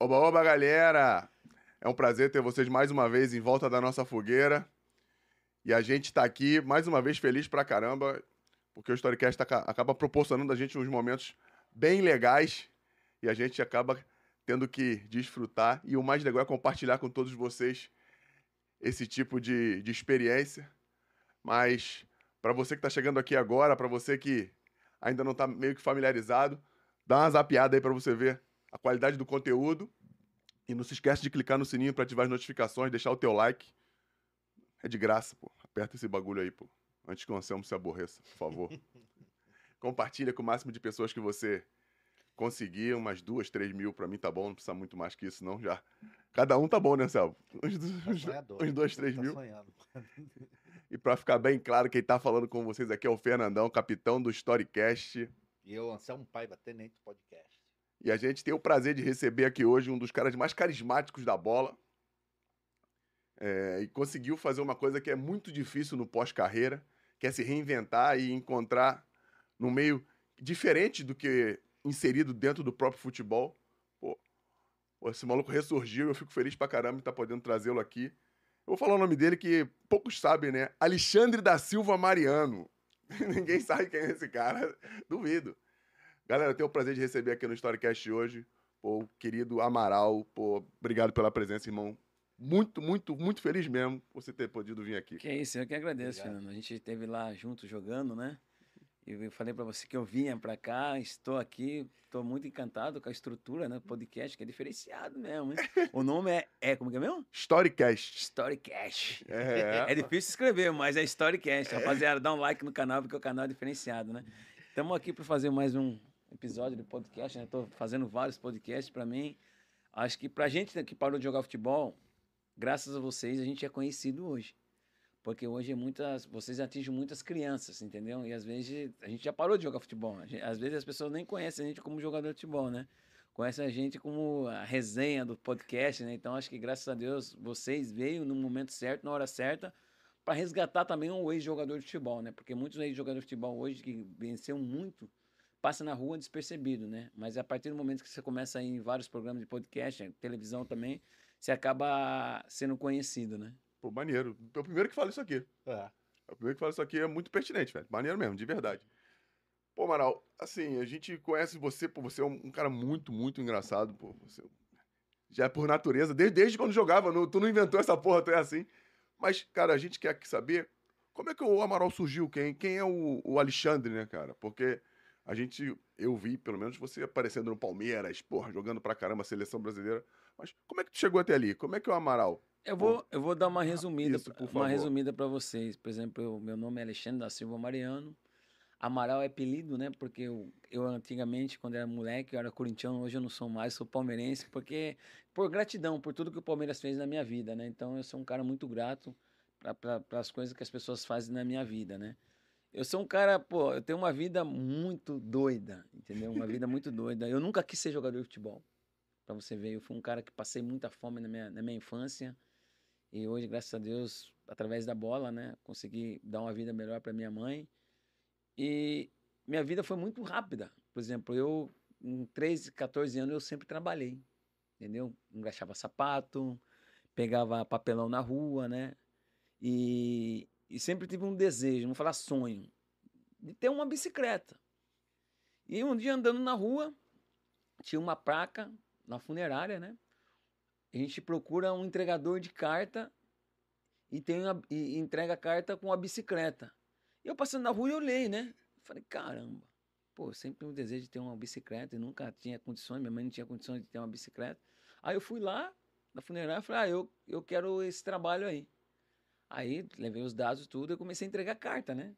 Oba, oba, galera! É um prazer ter vocês mais uma vez em volta da nossa fogueira. E a gente tá aqui, mais uma vez, feliz pra caramba, porque o Storycast tá acaba proporcionando a gente uns momentos bem legais e a gente acaba tendo que desfrutar. E o mais legal é compartilhar com todos vocês esse tipo de, de experiência. Mas para você que está chegando aqui agora, para você que ainda não está meio que familiarizado, dá uma zapiada aí para você ver a qualidade do conteúdo. E não se esquece de clicar no sininho para ativar as notificações, deixar o teu like. É de graça, pô. Aperta esse bagulho aí, pô. Antes que o Anselmo se aborreça, por favor. Compartilha com o máximo de pessoas que você conseguir. Umas duas, três mil para mim tá bom. Não precisa muito mais que isso, não. Já. Cada um tá bom, né, Anselmo? Uns, uns, tá uns dois, três tá mil. Sonhando. E para ficar bem claro, quem tá falando com vocês aqui é o Fernandão, capitão do Storycast. E eu, Anselmo Paiva, tenente do podcast. E a gente tem o prazer de receber aqui hoje um dos caras mais carismáticos da bola. É, e conseguiu fazer uma coisa que é muito difícil no pós-carreira, que é se reinventar e encontrar no meio diferente do que inserido dentro do próprio futebol. Pô, esse maluco ressurgiu, eu fico feliz pra caramba de estar tá podendo trazê-lo aqui. Eu vou falar o nome dele que poucos sabem, né? Alexandre da Silva Mariano. Ninguém sabe quem é esse cara, duvido. Galera, eu tenho o prazer de receber aqui no Storycast hoje, pô, o querido Amaral, pô, obrigado pela presença, irmão. Muito, muito, muito feliz mesmo por você ter podido vir aqui. Que é isso, eu que agradeço, obrigado. Fernando. A gente esteve lá junto jogando, né? Eu falei para você que eu vinha para cá, estou aqui, estou muito encantado com a estrutura, né? Podcast, que é diferenciado mesmo, hein? O nome é, é como que é mesmo? Storycast. Storycast. É, é difícil escrever, mas é Storycast. Rapaziada, dá um like no canal, porque o canal é diferenciado, né? Estamos aqui para fazer mais um, episódio de podcast, né? Estou fazendo vários podcasts para mim. Acho que pra gente que parou de jogar futebol, graças a vocês, a gente é conhecido hoje. Porque hoje é muitas, vocês atingem muitas crianças, entendeu? E às vezes a gente já parou de jogar futebol. Às vezes as pessoas nem conhecem a gente como jogador de futebol, né? Conhecem a gente como a resenha do podcast, né? Então acho que graças a Deus vocês veio no momento certo, na hora certa, para resgatar também um ex-jogador de futebol, né? Porque muitos ex-jogadores de futebol hoje que venceram muito, passa na rua despercebido, né? Mas a partir do momento que você começa a ir em vários programas de podcast, televisão também, você acaba sendo conhecido, né? Pô, maneiro. É o primeiro que fala isso aqui. É. é o primeiro que fala isso aqui é muito pertinente, velho. Maneiro mesmo, de verdade. Pô, Amaral, assim, a gente conhece você, pô, você é um, cara muito, muito engraçado, pô. Você já é por natureza, desde, desde quando jogava, no, tu não inventou essa porra, tu é assim. Mas, cara, a gente quer saber como é que o Amaral surgiu, quem, quem é o, o Alexandre, né, cara? Porque a gente, eu vi, pelo menos, você aparecendo no Palmeiras, porra, jogando pra caramba a seleção brasileira. Mas como é que tu chegou até ali? Como é que é o Amaral? Eu vou, eu vou dar uma resumida, Isso, uma resumida para vocês. Por exemplo, eu, meu nome é Alexandre da Silva Mariano. Amaral é apelido, né? Porque eu, eu antigamente, quando era moleque, eu era corintiano, hoje eu não sou mais, sou palmeirense, porque por gratidão por tudo que o Palmeiras fez na minha vida, né? Então eu sou um cara muito grato para as coisas que as pessoas fazem na minha vida, né? Eu sou um cara, pô, eu tenho uma vida muito doida, entendeu? Uma vida muito doida. Eu nunca quis ser jogador de futebol. Pra você ver, eu fui um cara que passei muita fome na minha, na minha infância. E hoje, graças a Deus, através da bola, né, consegui dar uma vida melhor para minha mãe. E minha vida foi muito rápida. Por exemplo, eu, com 13, 14 anos, eu sempre trabalhei, entendeu? Engraxava sapato, pegava papelão na rua, né? E, e sempre tive um desejo, vamos falar sonho, de ter uma bicicleta. E um dia andando na rua, tinha uma placa na funerária, né? A gente procura um entregador de carta e, tem uma, e entrega a carta com a bicicleta. E eu passando na rua e olhei, né? Falei, caramba, pô, sempre um desejo de ter uma bicicleta e nunca tinha condições, minha mãe não tinha condições de ter uma bicicleta. Aí eu fui lá na funerária e falei, ah, eu, eu quero esse trabalho aí. Aí levei os dados tudo e comecei a entregar carta, né?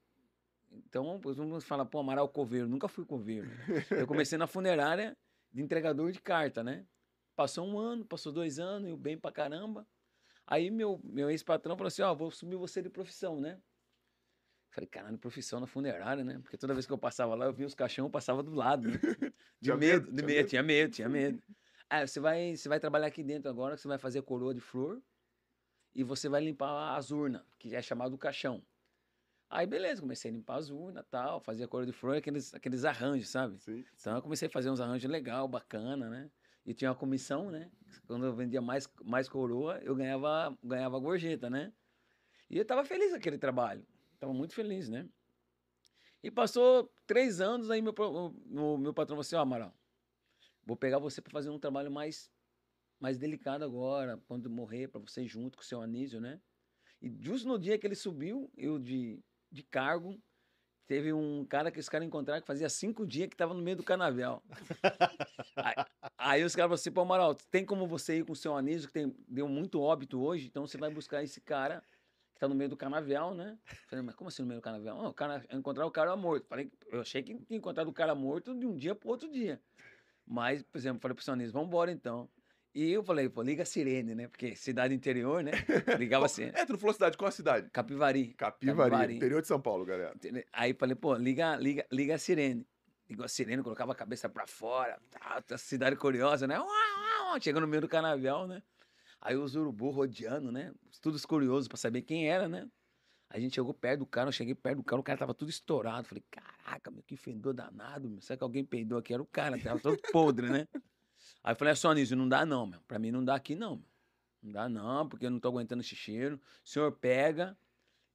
Então, todo mundo fala, pô, Amaral Coveiro, nunca fui coveiro. Eu comecei na funerária de entregador de carta, né? Passou um ano, passou dois anos, eu bem pra caramba. Aí meu, meu ex-patrão falou assim, ó, oh, vou subir você de profissão, né? Falei, caralho, profissão na funerária, né? Porque toda vez que eu passava lá, eu via os caixão, eu passava do lado, né? De medo, de medo, tinha medo, tinha medo. Ah, você vai, você vai trabalhar aqui dentro agora, que você vai fazer coroa de flor e você vai limpar as urnas, que é chamado caixão. Aí, beleza, comecei a limpar as urnas tal, fazer a cor de flor, aqueles, aqueles arranjos, sabe? Sim, sim. Então, eu comecei a fazer uns arranjos legal, bacana, né? E tinha uma comissão, né? Quando eu vendia mais, mais coroa, eu ganhava, ganhava gorjeta, né? E eu tava feliz naquele trabalho. Tava muito feliz, né? E passou três anos, aí meu, meu, meu patrão falou assim, ó, oh, Amaral, vou pegar você para fazer um trabalho mais, mais delicado agora, quando morrer, para você junto com o seu Anísio, né? E justo no dia que ele subiu, eu de, de cargo, teve um cara que os caras encontraram que fazia cinco dias que estava no meio do canavial. aí, aí, os caras falaram assim, pô, Amaral, tem como você ir com o seu Anísio, que tem, deu muito óbito hoje, então você vai buscar esse cara tá no meio do canavial, né? Falei, mas como assim no meio do canavial? Oh, o cara, encontrar o cara morto. Falei, eu achei que tinha encontrado o cara morto de um dia pro outro dia. Mas, por exemplo, falei pro Sonis, vamos embora então. E eu falei, pô, liga a sirene, né? Porque cidade interior, né? Ligava assim. É, tu não falou cidade, qual a cidade? Capivari. Capivari, Capivari, interior de São Paulo, galera. Aí falei, pô, liga, liga, liga a sirene. Ligou a sirene, colocava a cabeça pra fora. Tá, cidade curiosa, né? Chegando no meio do canavial, né? Aí os urubu rodeando, né? Todos curiosos para saber quem era, né? A gente chegou perto do cara, eu cheguei perto do cara, o cara tava tudo estourado. Falei, caraca, meu, que fedor danado, meu. Será que alguém peidou aqui? Era o cara, tava todo podre, né? Aí eu falei, é só nisso, não dá não, meu. Pra mim não dá aqui não, meu. Não dá não, porque eu não tô aguentando esse cheiro. O senhor pega,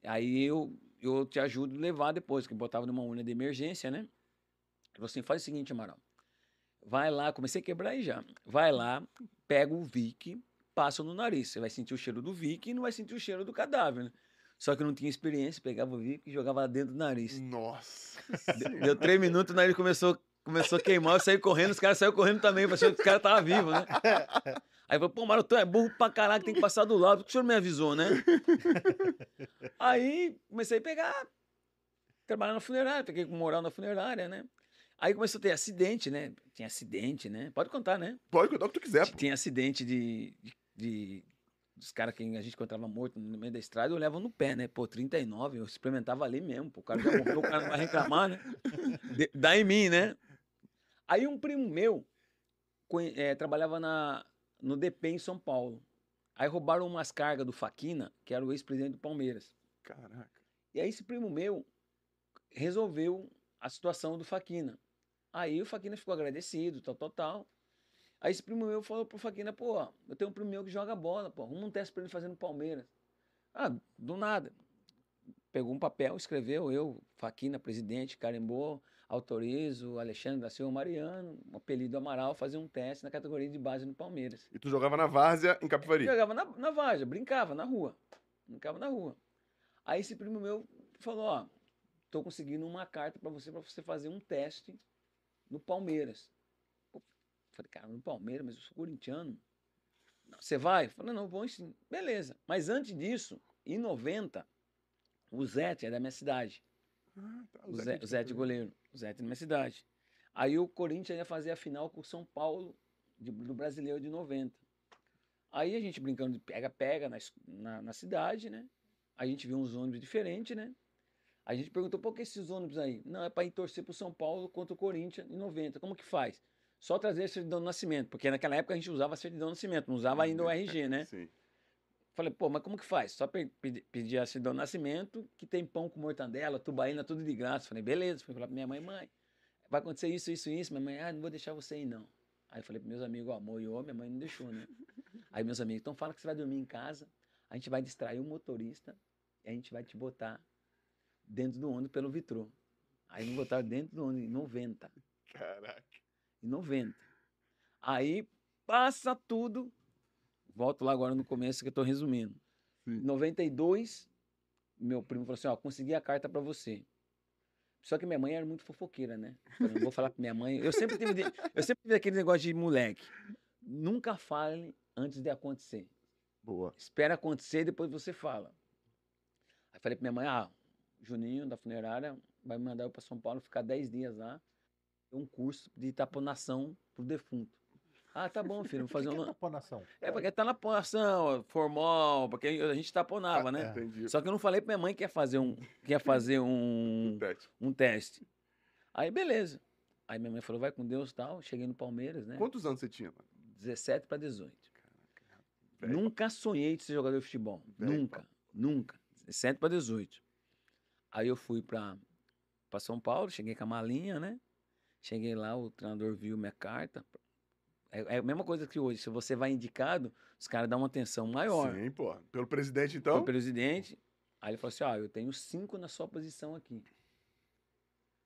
aí eu, eu te ajudo a levar depois, que botava numa urna de emergência, né? Ele falou assim, faz o seguinte, Amaral. Vai lá, comecei a quebrar aí já. Vai lá, pega o Vic, passam no nariz. Você vai sentir o cheiro do Vic e não vai sentir o cheiro do cadáver, né? Só que eu não tinha experiência, pegava o Vic e jogava lá dentro do nariz. Nossa! Deu, deu três minutos, o nariz começou, começou a queimar, eu saí correndo, os caras saíram correndo também, achando que os caras estavam vivos, né? Aí falou, pô, Maroto, é burro pra caralho, tem que passar do lado, porque o senhor me avisou, né? Aí comecei a pegar, trabalhar na funerária, peguei com moral na funerária, né? Aí começou a ter acidente, né? Tinha acidente, né? Pode contar, né? Pode contar o que tu quiser. Tinha acidente de, de de dos caras que a gente encontrava morto no meio da estrada, eu levava no pé, né? Pô, 39, eu experimentava ali mesmo. Pô, o cara já morreu, o cara não vai reclamar, né? De, dá em mim, né? Aí um primo meu é, trabalhava na, no DP em São Paulo. Aí roubaram umas cargas do Faquina, que era o ex-presidente do Palmeiras. Caraca. E aí esse primo meu resolveu a situação do Faquina. Aí o Faquina ficou agradecido, tal, tal, tal. Aí esse primo meu falou pro Faquina, pô, eu tenho um primo meu que joga bola, pô, arruma um teste pra ele fazer no Palmeiras. Ah, do nada. Pegou um papel, escreveu, eu, Faquina, presidente, carimbou, autorizo Alexandre da Silva Mariano, um apelido Amaral, fazer um teste na categoria de base no Palmeiras. E tu jogava na várzea em Capivari? jogava na, na várzea, brincava na rua. Brincava na rua. Aí esse primo meu falou, ó, tô conseguindo uma carta para você, para você fazer um teste no Palmeiras. Falei, cara, no Palmeiras, mas eu sou corintiano. Você vai? Falei, não, vou sim. Beleza. Mas antes disso, em 90, o Zete é da minha cidade. Ah, tá. O, Zete, o Zete goleiro. O Zete é da minha cidade. Aí o Corinthians ia fazer a final com o São Paulo de, do Brasileiro de 90. Aí a gente brincando de pega-pega na, na, na, cidade, né? A gente viu uns ônibus diferentes, né? A gente perguntou, por que esses ônibus aí? Não, é para ir torcer pro São Paulo contra o Corinthians em 90. Como que faz? só trazer a certidão de nascimento, porque naquela época a gente usava a certidão de nascimento, não usava ainda o RG, né? Sim. Falei, pô, mas como que faz? Só pedir a certidão de nascimento, que tem pão com mortandela, tubaína, tudo de graça. Falei, beleza. Fui falar pra minha mãe, mãe, vai acontecer isso, isso, isso. Minha mãe, ah, não vou deixar você ir, não. Aí falei pros meus amigos, amor e ô, minha mãe não deixou, né? Aí meus amigos, então fala que você vai dormir em casa, a gente vai distrair o motorista e a gente vai te botar dentro do ônibus pelo vitrô. Aí me botaram dentro do ônibus em 90. Caraca em 90. Aí passa tudo. Volto lá agora no começo que eu estou resumindo. Em 92, meu primo falou assim: Ó, consegui a carta para você. Só que minha mãe era muito fofoqueira, né? Eu não vou falar pra minha mãe. Eu sempre tive, eu sempre tive aquele negócio de moleque. Nunca fale antes de acontecer. Boa. Espera acontecer e depois você fala. Aí falei pra minha mãe: ah, Juninho da funerária vai me mandar eu pra São Paulo ficar 10 dias lá um curso de taponação pro defunto. Ah, tá bom, filho, vou fazer que uma. Que é taponação? É, porque tá na taponação, formal, porque a gente taponava, né? Entendi. Só que eu não falei pra minha mãe que ia fazer um, que ia fazer um, um, teste. um teste. Aí, beleza. Aí minha mãe falou, vai com Deus tal. Cheguei no Palmeiras, né? Quantos anos você tinha, mano? 17 para 18. Caraca, Nunca sonhei de ser jogador de futebol. nunca, nunca. 17 para 18. Aí eu fui pra, pra São Paulo, cheguei com a malinha, né? Cheguei lá, o treinador viu minha carta. É, é, a mesma coisa que hoje. Se você vai indicado, os caras dão uma atenção maior. Sim, pô. Pelo presidente, então? Pelo presidente. Aí ele falou assim: ó, ah, eu tenho cinco na sua posição aqui.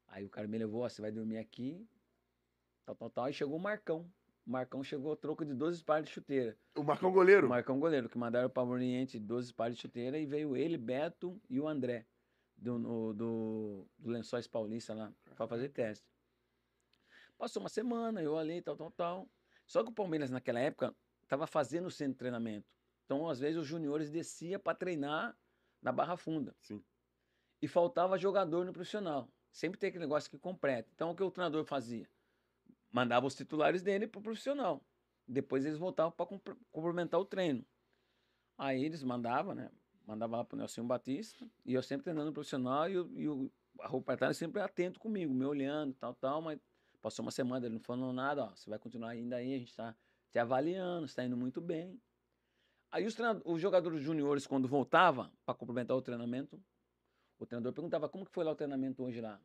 Aí o cara me levou, ó, você vai dormir aqui, tal, tal, tal. Aí chegou o Marcão. O Marcão chegou troco de 12 pares de chuteira. O Marcão goleiro? O Marcão goleiro, que mandaram para o Oriente 12 pares de chuteira e veio ele, Beto e o André, do, no, do, do Lençóis Paulista lá, para fazer teste. Passou uma semana, eu ali, tal, tal, tal. Só que o Palmeiras, naquela época, estava fazendo o centro de treinamento. Então, às vezes, os juniores desciam para treinar na Barra Funda. Sim. E faltava jogador no profissional. Sempre tem aquele negócio que completa. Então, o que o treinador fazia? Mandava os titulares dele para o profissional. Depois eles voltavam para complementar o treino. Aí eles mandavam, né? Mandava lá para o Nelson Batista. E eu sempre treinando no profissional. E, eu, e o, a roupa sempre atento comigo, me olhando, tal, tal. Mas passou uma semana, ele não falou nada. Ó, você vai continuar ainda aí, a gente está te avaliando, está indo muito bem. Aí os, os jogadores juniores, quando voltavam para complementar o treinamento, o treinador perguntava como que foi lá o treinamento hoje lá.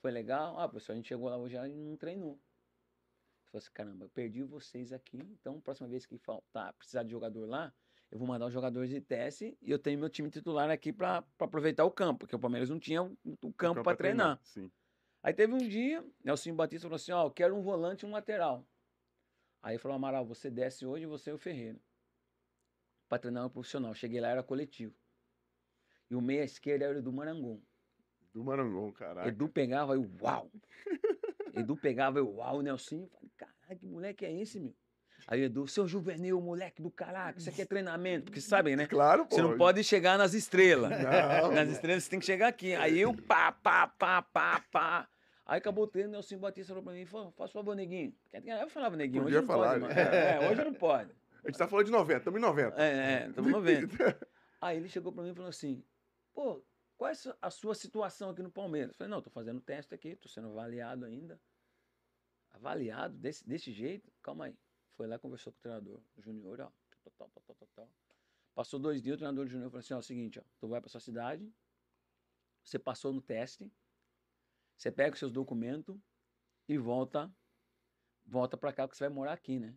Foi legal? Ah, professor, a gente chegou lá hoje e não treinou. Eu falei assim, caramba, eu perdi vocês aqui, então próxima vez que faltar, precisar de jogador lá, eu vou mandar os jogadores de teste e eu tenho meu time titular aqui para aproveitar o campo, porque o Palmeiras não tinha o, o campo para treinar. treinar. Aí teve um dia, Nelson Batista falou assim, ó, oh, quero um volante e um lateral. Aí falou, Amaral, você desce hoje e você é o Ferreira. Para treinar um profissional. Cheguei lá, era coletivo. E o meia esquerda era o Edu Marangon. Do Marangon, caralho. Edu pegava e uau. Edu pegava e uau, o Nelson. Falei, caralho, que moleque é esse, meu? Aí Edu, seu juvenil, moleque do caralho, isso aqui é treinamento, porque sabem, né? Claro, pô. Você não pode chegar nas estrelas. Não, nas estrelas você tem que chegar aqui. Aí eu, pá, pá, pá, pá, pá. Aí acabou o treino, Nelson Batista falou pra mim, faz favor, neguinho. Eu falava, neguinho, Podia hoje não falar, pode, né? é, hoje não pode. A gente tá falando de 90, estamos em 90. É, é, estamos em 90. Aí ele chegou pra mim e falou assim, pô, qual é a sua situação aqui no Palmeiras? Eu falei, não, tô fazendo teste aqui, tô sendo avaliado ainda. Avaliado desse, desse jeito? Calma aí. Foi lá, conversou com o treinador, Júnior, ó, tal, tal, tal, tal, tal. Passou dois dias, o treinador do Júnior falou assim, ó, é o seguinte, ó, tu vai pra sua cidade, você passou no teste, você pega os seus documentos e volta, volta pra cá, porque você vai morar aqui, né?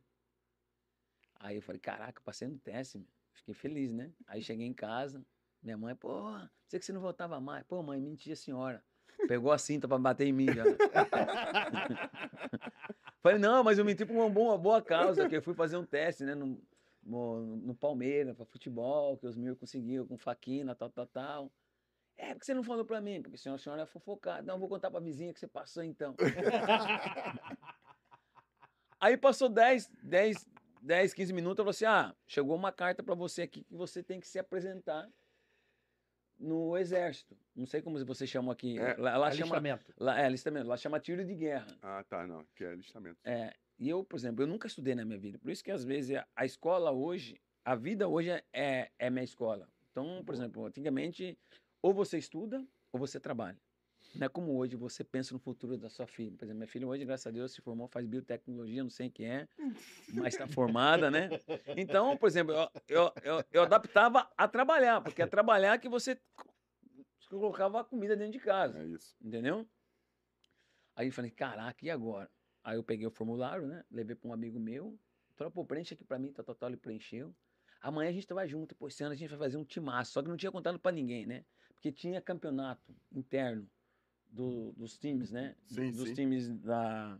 Aí eu falei, caraca, passei no teste, meu. Fiquei feliz, né? Aí cheguei em casa, minha mãe, pô, sei que você não voltava mais. Pô, mãe, mentia a senhora. Pegou a cinta pra bater em mim já. Falei, não, mas eu menti por uma boa, uma boa causa, que eu fui fazer um teste, né, no, no, no Palmeiras, pra futebol, que os mil conseguiram com faquina, tal, tal, tal. É, porque você não falou pra mim? Porque a senhora é fofocada. Não, vou contar pra vizinha que você passou então. Aí passou 10, 10, 10, 15 minutos, eu falei assim: ah, chegou uma carta para você aqui que você tem que se apresentar no exército. Não sei como você chama aqui. É, lá, lá chama, lá, é, alistamento. Lá chama tiro de guerra. Ah, tá, não. Que é alistamento. É. E eu, por exemplo, eu nunca estudei na minha vida. Por isso que às vezes a escola hoje, a vida hoje é, é, é minha escola. Então, por exemplo, antigamente, ou você estuda ou você trabalha. Não é como hoje você pensa no futuro da sua filha. Por exemplo, minha filha hoje, graças a Deus, se formou, faz biotecnologia, não sei quem é, mas está formada, né? Então, por exemplo, eu, eu, eu, eu, adaptava a trabalhar, porque é trabalhar que você colocava a comida dentro de casa. É isso. Entendeu? Aí eu falei, caraca, e agora? Aí eu peguei o formulário, né? Levei para um amigo meu. Falei, pô, preenche aqui para mim, tá, total, ele preencheu. Amanhã a gente vai junto, pô, esse ano a gente vai fazer um timaço. Só que não tinha contado para ninguém, né? Porque tinha campeonato interno do, dos times, né? Sim, dos sim. times da,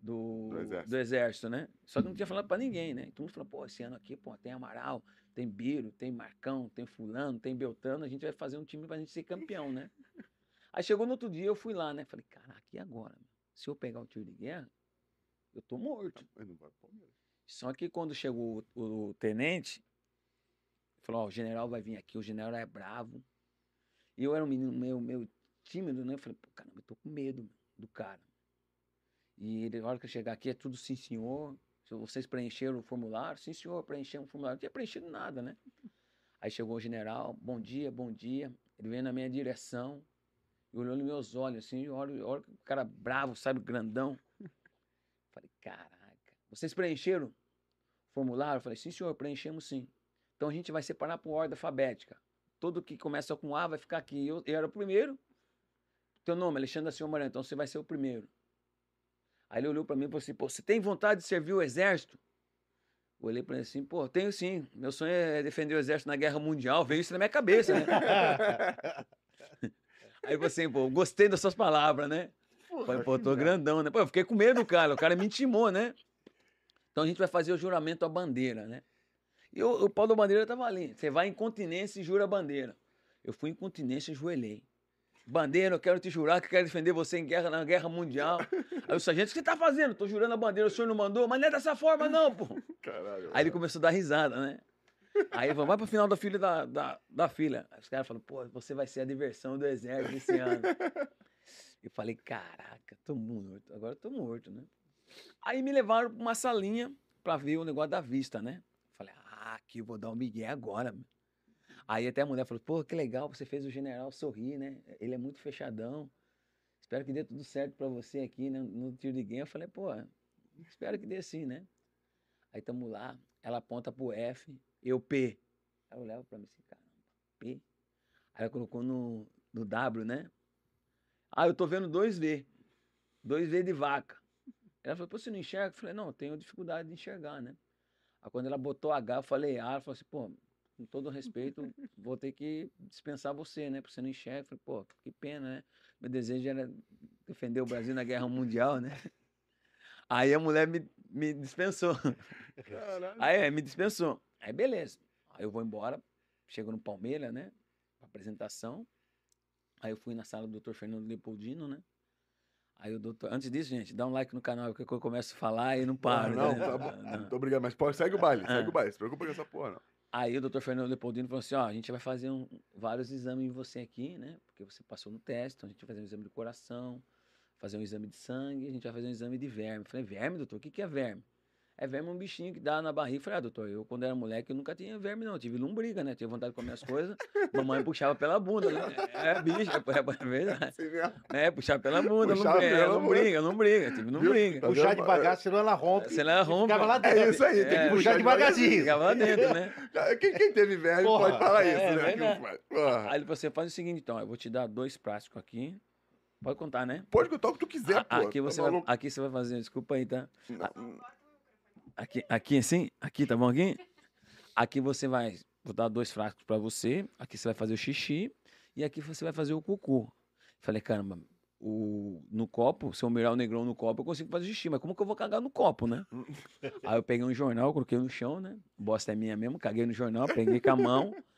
do, Do exército. do exército, né? Só que não tinha falado pra ninguém, né? Todo mundo falou, pô, esse ano aqui, pô, tem Amaral, tem Biro, tem Marcão, tem Fulano, tem Beltrano, a gente vai fazer um time pra gente ser campeão, né? Aí chegou no outro dia, eu fui lá, né? Falei, caraca, e agora? meu? Se eu pegar o tiro de guerra, eu tô morto. Mas não vai pro Palmeiras. Só que quando chegou o, o tenente, falou, ó, o general vai vir aqui, o general é bravo. E eu era um menino meio, meio tímido, né? Eu falei, pô, caramba, eu tô com medo do cara. E ele, na hora que eu chegar aqui, é tudo sim, senhor. Se vocês preencheram o formulário? Sim, senhor, preenchemos o formulário. Não tinha preenchido nada, né? Aí chegou o general, bom dia, bom dia. Ele veio na minha direção e olhou nos meus olhos, assim, olha, olha o cara bravo, sabe, grandão. Falei, caraca, vocês preencheram o formulário? Eu falei, sim, senhor, preenchemos sim. Então a gente vai separar por ordem alfabética. Todo que começa com A vai ficar aqui. Eu, eu era o primeiro. Teu nome, Alexandre da Silva Maranhão, então você vai ser o primeiro. Aí ele olhou para mim e falou assim: pô, você tem vontade de servir o exército? Eu olhei para ele assim: pô, tenho sim. Meu sonho é defender o exército na guerra mundial. Veio isso na minha cabeça, né? Aí falei assim: pô, gostei das suas palavras, né? Falei, pô, tô grandão, né? Pô, eu fiquei com medo do cara. O cara me intimou, né? Então a gente vai fazer o juramento à bandeira, né? E o, o pau da bandeira tava ali. Você vai em continência e jura a bandeira. Eu fui em continência e joelhei. Bandeira, eu quero te jurar que quero defender você em guerra, na guerra mundial. Aí o sargento, o que você tá fazendo? Tô jurando a bandeira, o senhor não mandou, mas não é dessa forma, não, pô. Caralho, Aí ele começou a dar risada, né? Aí ele falou, vai pro final da fila da, da, da fila. Aí os caras falaram, pô, você vai ser a diversão do exército esse ano. Eu falei, caraca, tô morto, agora tô morto, né? Aí me levaram pra uma salinha pra ver o negócio da vista, né? Falei, ah, aqui eu vou dar um migué agora. Aí até a mulher falou, pô, que legal, você fez o general sorrir, né? Ele é muito fechadão. Espero que dê tudo certo para você aqui né? no tiro de game. Eu falei, pô, espero que dê sim, né? Aí estamos lá, ela aponta pro F, eu P. Eu olhava pra mim assim, caramba, P? Aí ela colocou no, no W, né? Ah, eu tô vendo 2V. 2V de vaca. Ela falou, pô, você não enxerga? Eu falei, não, tenho dificuldade de enxergar, né? Aí quando ela botou H, eu falei A, ela falou assim, pô, com todo respeito, vou ter que dispensar você, né? Porque você não enxerga. Falei, pô, que pena, né? Meu desejo era defender o Brasil na Guerra Mundial, né? Aí a mulher me, me dispensou. Caralho. Aí é, me dispensou. Aí beleza. Aí eu vou embora, chego no Palmeiras, né? Apresentação. Aí eu fui na sala do Dr. Fernando Leopoldino, né? Aí o doutor. Antes disso, gente, dá um like no canal, porque eu começo a falar e não paro. Não, né? não, tá não. Muito obrigado, mas pode, segue o baile, segue o baile. Se preocupa com essa porra, não. Aí o doutor Fernando Leopoldino falou assim: ó, a gente vai fazer um, vários exames em você aqui, né? Porque você passou no teste, então a gente vai fazer um exame do coração, fazer um exame de sangue, a gente vai fazer um exame de verme. Eu falei, verme, doutor? O que, que é verme? É verme um bichinho que dá na barriga. Eu falei, ah, doutor, eu quando era moleque eu nunca tinha verme, não. Eu tive lombriga, né? Tinha vontade de comer as coisas. mamãe puxava pela bunda, né? É, bicho, é, é verdade. É, puxava pela bunda, puxava lombriga, pela é, lombriga, lombriga, tive lombriga. Tá puxar devagar, senão ela rompe. Senão ela rompe. Ficava lá dentro. É isso aí, tem que é, puxar devagarzinho. Ficava lá dentro, né? Quem, quem teve verme Porra, pode falar é, isso, né? né? Aí você faz o seguinte, então, eu vou te dar dois plásticos aqui. Pode contar, né? Pode contar o que tu quiser, a, pô. Aqui tá você, vai, aqui você vai fazer, desculpa aí, tá? Não. Aqui, aqui assim? Aqui, tá bom aqui? Aqui você vai, vou dar dois frascos para você. Aqui você vai fazer o xixi. E aqui você vai fazer o cocô. Falei, caramba, o, no copo, se eu mirar o negrão no copo, eu consigo fazer xixi. Mas como que eu vou cagar no copo, né? Aí eu peguei um jornal, coloquei no chão, né? Bosta é minha mesmo, caguei no jornal, peguei com a mão.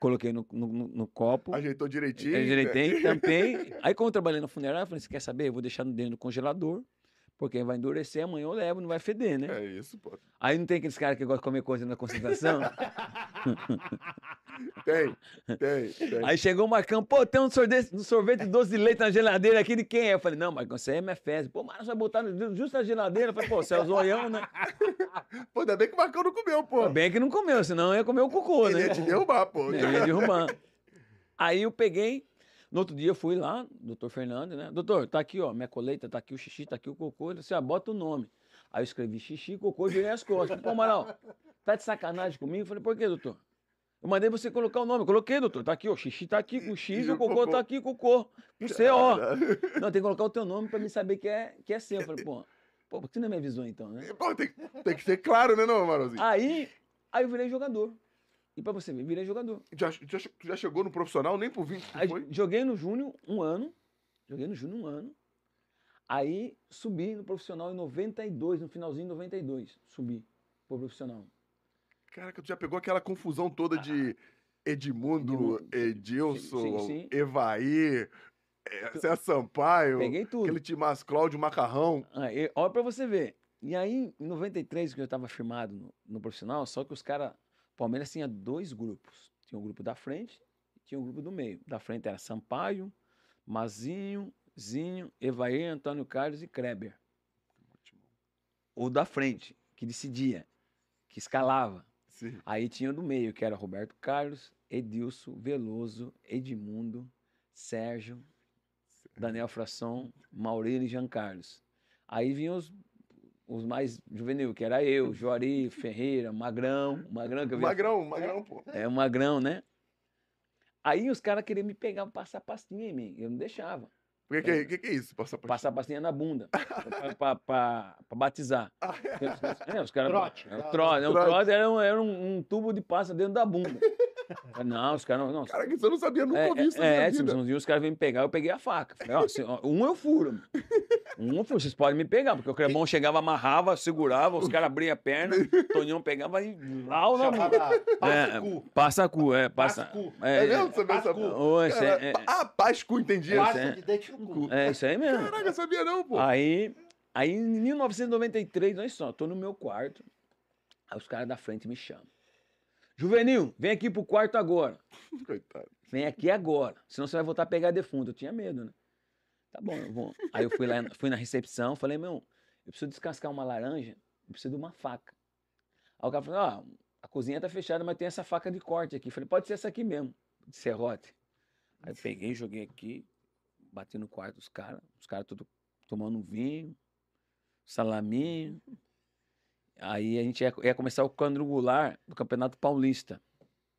Coloquei no, no, no, copo. Ajeitou direitinho. Ajeitei, tampei. Aí, como eu trabalhei na funerária, eu falei: você quer saber? Eu vou deixar dentro do congelador. Porque vai endurecer, amanhã eu levo, não vai feder, né? É isso, pô. Aí não tem aqueles caras que gostam de comer coisa na concentração? tem, tem, tem. Aí chegou o Marcão, pô, tem um sorvete, um sorvete doce de leite na geladeira aqui de quem é? Eu falei, não, Marcão, você é minha festa. Pô, mas vai botar justo na geladeira. Eu falei, pô, você é o zoião, né? pô, ainda bem que o Marcão não comeu, pô. Ainda bem que não comeu, senão eu ia comer o cocô, Ele né? Ele ia te derrubar, pô. Ele ia derrubar. Aí eu peguei, no outro dia eu fui lá, doutor Fernando, né? Doutor, tá aqui, ó, minha colheita, tá aqui o xixi, tá aqui o cocô. Ele disse, ah, bota o nome. Aí eu escrevi xixi, cocô e virei as costas. Pô, Amaral, tá de sacanagem comigo? Eu falei, por quê, doutor? Eu mandei você colocar o nome. Eu coloquei, doutor. Tá aqui, ó. Xixi tá aqui com o X, o cocô, cocô tá aqui cocô. Com C, ó. Não, tem que colocar o teu nome pra me saber que é, que é seu. Eu falei, pô, pô, você não me avisou então, né? Pô, tem, tem que ser claro, né, não? Aí, aí eu virei jogador. E pra você ver, virei jogador. Já, já, já chegou no profissional, nem por 20 foi? Joguei no Júnior um ano. Joguei no Júnior um ano. Aí subi no profissional em 92, no finalzinho de 92. Subi pro profissional. Caraca, tu já pegou aquela confusão toda de Edmundo, Edmundo Edilson, sim, sim, sim. Evaí, Cé Sampaio. Peguei tudo. Aquele Timas Cláudio Macarrão. Ah, olha pra você ver. E aí, em 93, que eu tava firmado no, no profissional, só que os caras o Palmeiras tinha dois grupos. Tinha o grupo da frente e tinha o grupo do meio. Da frente era Sampaio, Mazinho, Zinho, Evair, Antônio Carlos e Kreber. O da frente, que decidia, que escalava. Sim. Aí tinha o do meio, que era Roberto Carlos, Edilson, Veloso, Edmundo, Sérgio, Daniel Frasson, Maurílio e Jean Carlos. Aí vinham os os mais juvenil, que era eu, Juari, Ferreira, Magrão, Magrão que eu vi. Magrão, Magrão, pô. É, o Magrão, né? Aí os caras queriam me pegar, passar pastinha em mim. Eu não deixava. O que, que, é, que, que é isso? Passar pastinha? Passar pastinha na bunda. pra, pra, pra, pra, batizar. Ah, é. é, os caras. Trote. É, o trote. É, o trote era, um, era um, um, tubo de pasta dentro da bunda. Não, os caras não. Cara, que você não sabia, nunca é, ouvi isso. É, é tipo, os caras vêm me pegar, eu peguei a faca. Falei, ó, assim, um eu furo. Um eu furo, vocês podem me pegar, porque o Cremão chegava, amarrava, segurava, os caras abriam a perna, Tonhão pegava e lá na mão. Passa cu. Passa cu, é. Passa, cu. É, é mesmo? Você passa cu. Oh, é, ah, Pascu, entendi. Passa de dente no cu. É, isso aí mesmo. Caraca, sabia não, pô. Aí, aí em 1993, olha só, tô no meu quarto, aí os caras da frente me chamam. Juvenil, vem aqui pro quarto agora. Coitado. Vem aqui agora, senão você vai voltar a pegar defunto. Eu tinha medo, né? Tá bom, eu vou. Aí eu fui lá, fui na recepção, falei, meu, eu preciso descascar uma laranja, eu preciso de uma faca. Aí o cara falou, ah, a cozinha tá fechada, mas tem essa faca de corte aqui. Eu falei, pode ser essa aqui mesmo, de serrote. Aí eu peguei, joguei aqui, bati no quarto dos caras, os caras tudo tomando vinho, salaminho. Aí a gente ia, ia começar o quadrangular do Campeonato Paulista.